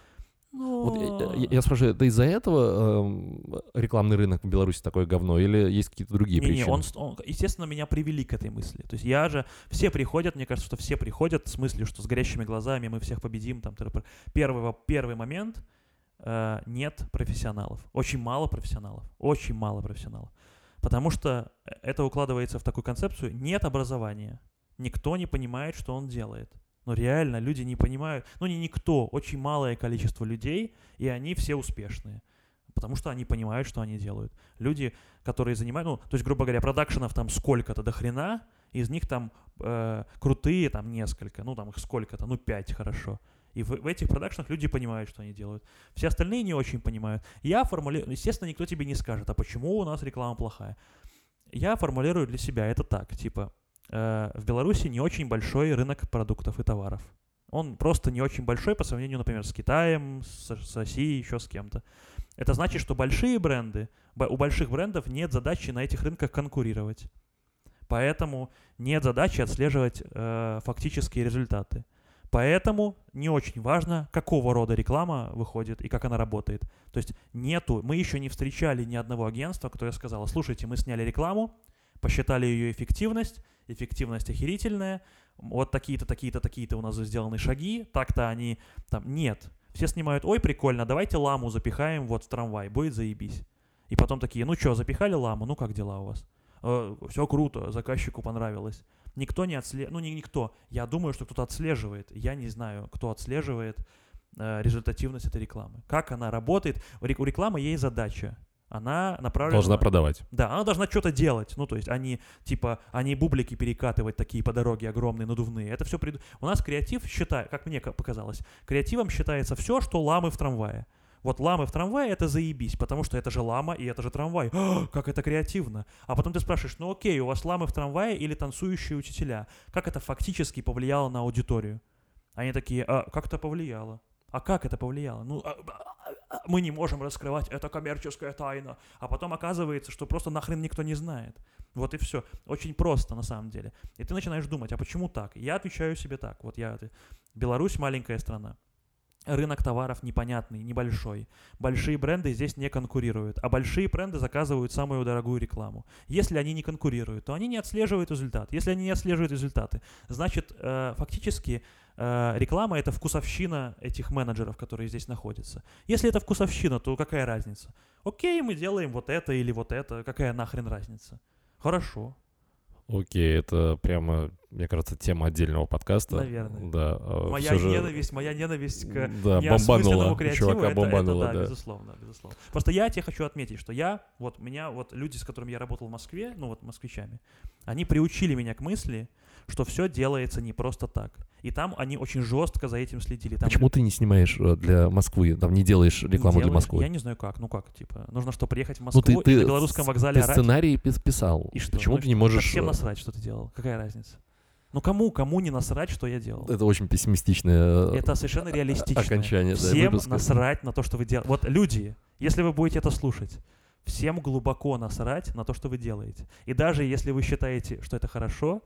ну... Вот я, я- я спрашиваю, это из-за этого эм, рекламный рынок в Беларуси такое говно, или есть какие-то другие не, не, причины? он, с- он, естественно, меня привели к этой мысли. То есть я же, все приходят, мне кажется, что все приходят с мыслью, что с горящими глазами мы всех победим. Там, первый, первый момент э, нет профессионалов. Очень мало профессионалов. Очень мало профессионалов. Потому что это укладывается в такую концепцию нет образования. Никто не понимает, что он делает. Но реально люди не понимают, ну не никто, очень малое количество людей, и они все успешные. Потому что они понимают, что они делают. Люди, которые занимают, ну, то есть, грубо говоря, продакшенов там сколько-то до хрена, из них там э, крутые там несколько, ну там их сколько-то, ну пять хорошо. И в, в этих продакшенах люди понимают, что они делают. Все остальные не очень понимают. Я формулирую, естественно, никто тебе не скажет, а почему у нас реклама плохая. Я формулирую для себя это так, типа, в Беларуси не очень большой рынок продуктов и товаров. Он просто не очень большой по сравнению, например, с Китаем, с, с Россией, еще с кем-то. Это значит, что большие бренды, у больших брендов нет задачи на этих рынках конкурировать. Поэтому нет задачи отслеживать э, фактические результаты. Поэтому не очень важно, какого рода реклама выходит и как она работает. То есть нету, мы еще не встречали ни одного агентства, которое сказало, слушайте, мы сняли рекламу, посчитали ее эффективность, эффективность охерительная, вот такие-то, такие-то, такие-то у нас сделаны шаги, так-то они там, нет. Все снимают, ой, прикольно, давайте ламу запихаем вот в трамвай, будет заебись. И потом такие, ну что, запихали ламу, ну как дела у вас? все круто, заказчику понравилось. Никто не отслеживает, ну не никто, я думаю, что кто-то отслеживает, я не знаю, кто отслеживает э, результативность этой рекламы. Как она работает, у рекламы есть задача, она направлена... Должна на- продавать. да, она должна что-то делать. Ну, то есть они, типа, они бублики перекатывать такие по дороге огромные, надувные. Это все прид... У нас креатив считает, как мне ка- показалось, креативом считается все, что ламы в трамвае. Вот ламы в трамвае это заебись, потому что это же лама и это же трамвай. А, как это креативно. А потом ты спрашиваешь, ну окей, у вас ламы в трамвае или танцующие учителя? Как это фактически повлияло на аудиторию? Они такие, а как это повлияло? А как это повлияло? Ну, а, а- «А, мы не можем раскрывать, это коммерческая тайна. А потом оказывается, что просто нахрен никто не знает. Вот и все. Очень просто на самом деле. И ты начинаешь думать, а почему так? Я отвечаю себе так. Вот я... Беларусь маленькая страна. Рынок товаров непонятный, небольшой. Большие бренды здесь не конкурируют, а большие бренды заказывают самую дорогую рекламу. Если они не конкурируют, то они не отслеживают результат. Если они не отслеживают результаты, значит, э, фактически реклама это вкусовщина этих менеджеров, которые здесь находятся. Если это вкусовщина, то какая разница? Окей, мы делаем вот это или вот это, какая нахрен разница? Хорошо, Окей, это прямо, мне кажется, тема отдельного подкаста. Наверное. Да. а Моя же- ненависть, моя ненависть к Да, неосмысленному креативу, Чувака это, бомбануло, это, да, да. безусловно, безусловно. Просто я тебе хочу отметить, что я, вот меня, вот люди, с которыми я работал в Москве, ну вот москвичами, они приучили меня к мысли, что все делается не просто так. И там они очень жестко за этим следили. Там Почему ты не снимаешь э, для Москвы, там не делаешь не рекламу для делаешь- Москвы? Я не знаю как, ну как, типа, нужно что, приехать в Ну Москву ты, и ты, на белорусском вокзале ты орать? сценарий пис- писал. И что? Почему Ну ты не можешь... Всем э, насрать, что ты делал. Какая разница? Ну кому, кому не насрать, что я делал? Это очень пессимистичное э, Это совершенно реалистично. окончание да, Всем выпуска. насрать на то, что вы делаете. Вот люди, если вы будете это слушать, всем глубоко насрать на то, что вы делаете. И даже если вы считаете, что это хорошо,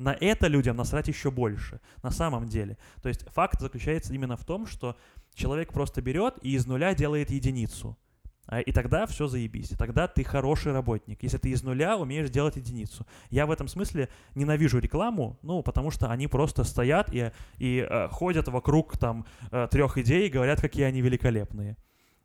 на это людям насрать еще больше. На самом деле. То есть факт заключается именно в том, что человек просто берет и из нуля делает единицу. А, И тогда все заебись. Тогда ты хороший работник. Если ты из нуля умеешь делать единицу. Я в этом смысле ненавижу рекламу, ну, потому что они просто стоят и, и э, ходят вокруг там трех идей и говорят, какие они великолепные.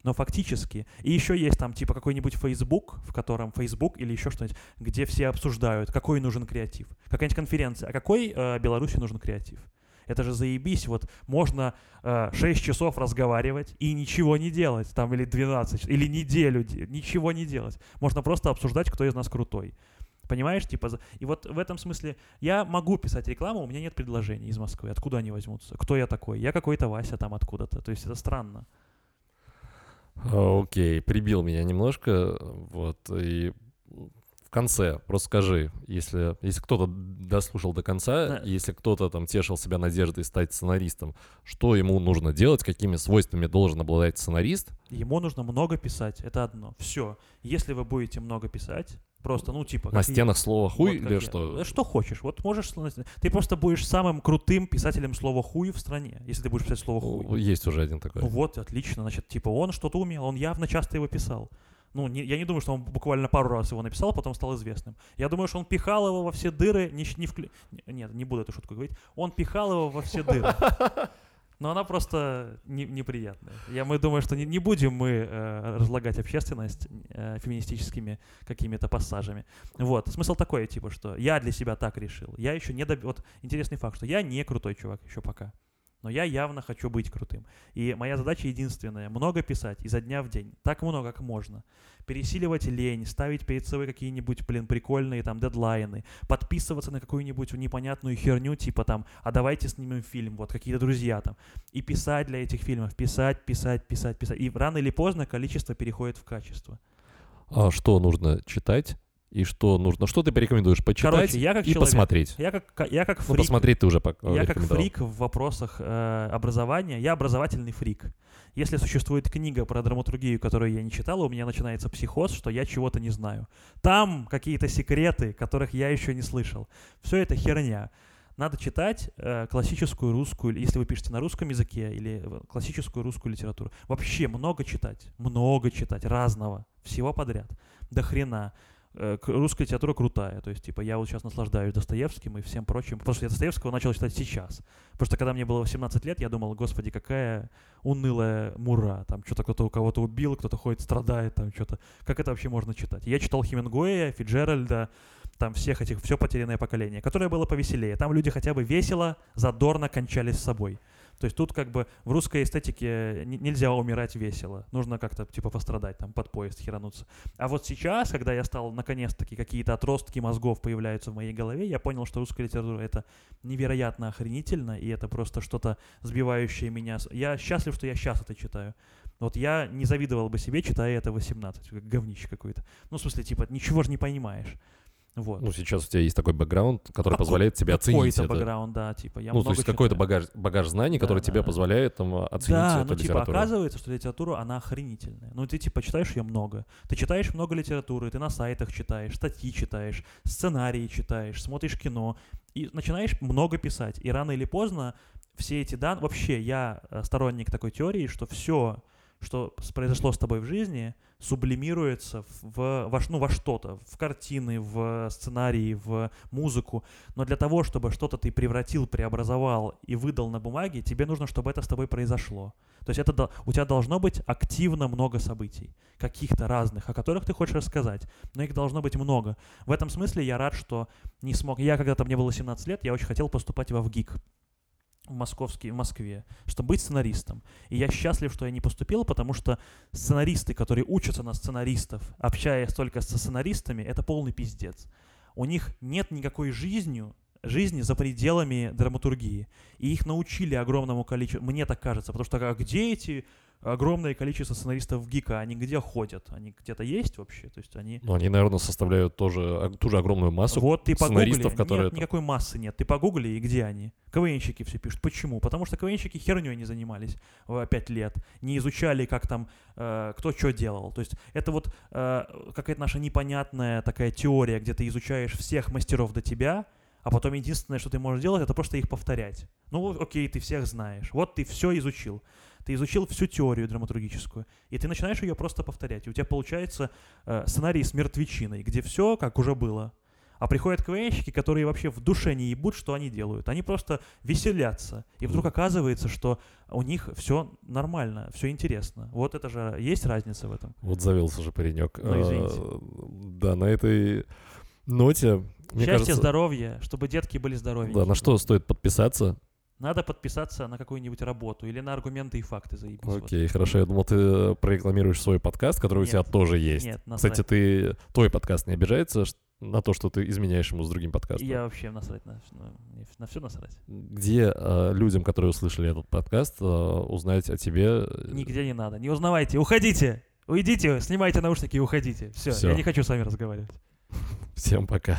Но фактически. И еще есть там типа какой-нибудь Facebook, в котором Facebook или еще что-нибудь, где все обсуждают, какой нужен креатив. Какая-нибудь конференция. А какой э, Беларуси нужен креатив? Это же заебись, вот можно э, 6 часов разговаривать и ничего не делать, там, или 12, или неделю, де- ничего не делать. Можно просто обсуждать, кто из нас крутой. Понимаешь, типа, и вот в этом смысле я могу писать рекламу, у меня нет предложений из Москвы. Откуда они возьмутся? Кто я такой? Я какой-то Вася там откуда-то. То есть это странно. А, Окей, прибил меня немножко, вот, и в конце просто скажи, если, если кто-то дослушал до конца, Да. если кто-то там тешил себя надеждой стать сценаристом, что ему нужно делать, какими свойствами должен обладать сценарист, Ему нужно много писать, это одно. Все. Если вы будете много писать, просто, ну, типа... на я- стенах слова хуй вот или я. что? Э, Что хочешь. Вот можешь... Ты просто будешь самым крутым писателем слова хуй в стране, если ты будешь писать слово хуй. Есть уже один такой. Ну вот, отлично. Значит, типа он что-то умел, он явно часто его писал. Ну, не- я не думаю, что он буквально пару раз его написал, потом стал известным. Я думаю, что он пихал его во все дыры, не, не вклю- не- Нет, не буду эту шутку говорить. Он пихал его во все дыры. Но она просто не- неприятная. Я, мы думаем, что не, не будем мы э, разлагать общественность э, феминистическими какими-то пассажами. Вот. Смысл такой, типа, что я для себя так решил. Я еще не доб... Вот интересный факт, что я не крутой чувак еще пока. Но я явно хочу быть крутым. И моя задача единственная — много писать изо дня в день. Так много, как можно. Пересиливать лень, ставить перед собой какие-нибудь, блин, прикольные там дедлайны, подписываться на какую-нибудь непонятную херню, типа там, а давайте снимем фильм, вот какие-то друзья там. И писать для этих фильмов, писать, писать, писать, писать. И рано или поздно количество переходит в качество. А что нужно читать и что нужно? Что ты порекомендуешь почитать Короче, я как и человек, посмотреть? Я как, я как Ну, фрик, посмотреть ты уже Я как фрик в вопросах э, образования, я образовательный фрик. Если существует книга про драматургию, которую я не читал, у меня начинается психоз, что я чего-то не знаю. Там какие-то секреты, которых я еще не слышал. Все это херня. Надо читать э, классическую русскую, если вы пишете на русском языке, или э, классическую русскую литературу. Вообще много читать, много читать, разного, всего подряд, до хрена. Э, русская литература крутая, то есть, типа, я вот сейчас наслаждаюсь Достоевским и всем прочим, потому что я Достоевского начал читать сейчас. Потому что когда мне было 18 лет, я думал, господи, какая унылая мура, там что-то кто-то у кого-то убил, кто-то ходит, страдает, там что-то. Как это вообще можно читать? Я читал Хемингуэя, Фиджеральда, там всех этих, все потерянное поколение, которое было повеселее. Там люди хотя бы весело, задорно кончались с собой. То есть тут как бы в русской эстетике н- нельзя умирать весело. Нужно как-то типа пострадать, там под поезд херануться. А вот сейчас, когда я стал наконец-таки какие-то отростки мозгов появляются в моей голове, я понял, что русская литература это невероятно охренительно, и это просто что-то сбивающее меня. Я счастлив, что я сейчас это читаю. Вот я не завидовал бы себе, читая это в 18, как говнище какое-то. Ну, в смысле, типа, ничего же не понимаешь. Вот. Ну, сейчас у тебя есть такой бэкграунд, который Какой- позволяет тебе оценить Какой-то это. бэкграунд, да, типа я ну, то есть какой-то багаж, багаж знаний, который Да, тебе да. позволяет там оценить Да, эту ну типа литературу. оказывается, что литература, она охренительная. Ну ты типа читаешь ее много. Ты читаешь много литературы, ты на сайтах читаешь, статьи читаешь, сценарии читаешь, смотришь кино и начинаешь много писать. И рано или поздно все эти данные... Вообще, я э, сторонник такой теории, что все, что произошло с тобой в жизни, сублимируется в, во, ну, во что-то, в картины, в сценарии, в музыку. Но для того, чтобы что-то ты превратил, преобразовал и выдал на бумаге, тебе нужно, чтобы это с тобой произошло. То есть это, у тебя должно быть активно много событий, каких-то разных, о которых ты хочешь рассказать, но их должно быть много. В этом смысле я рад, что не смог... Я когда-то, мне было 17 лет, я очень хотел поступать в ВГИК в московский, в Москве, чтобы быть сценаристом. И я счастлив, что я не поступил, потому что сценаристы, которые учатся на сценаристов, общаясь только со сценаристами, это полный пиздец. У них нет никакой жизни, жизни за пределами драматургии. И их научили огромному количеству, мне так кажется, потому что а где эти огромное количество сценаристов ГИКа, они где ходят? Они где-то есть вообще? То есть они... Ну, они, наверное, составляют тоже, ту же огромную массу Вот ты погугли, сценаристов, которые... нет, никакой массы нет. Ты погугли, и где они? КВНщики все пишут. Почему? Потому что КВНщики херней не занимались в пять лет, не изучали, как там, э, кто что делал. То есть это вот э, какая-то наша непонятная такая теория, где ты изучаешь всех мастеров до тебя, а потом единственное, что ты можешь делать, это просто их повторять. Ну, окей, ты всех знаешь. Вот ты все изучил. Ты изучил всю теорию драматургическую, и ты начинаешь ее просто повторять. И у тебя получается э, сценарий с мертвечиной, где все как уже было. А приходят КВНщики, которые вообще в душе не ебут, что они делают. Они просто веселятся. И вдруг оказывается, что у них все нормально, все интересно. Вот это же есть разница в этом. Вот завелся же паренек. Ну, извините. А, Да, на этой ноте, Счастье, кажется... здоровье, чтобы детки были здоровенькие. Да, на что стоит подписаться? Надо подписаться на какую-нибудь работу или на аргументы и факты заебись. вот. Окей, хорошо. Я думал, ты прорекламируешь свой подкаст, который у Нет. тебя тоже есть. Нет, Кстати, насрать. ты твой подкаст не обижается на то, что ты изменяешь ему с другим подкастом? Я вообще насрать на, на все насрать. Где э, людям, которые услышали этот подкаст, э, узнать о тебе? э, Нигде не надо. Не узнавайте. Уходите. Уйдите, снимайте наушники и уходите. Все, Всё. я не хочу с вами разговаривать. Всем пока.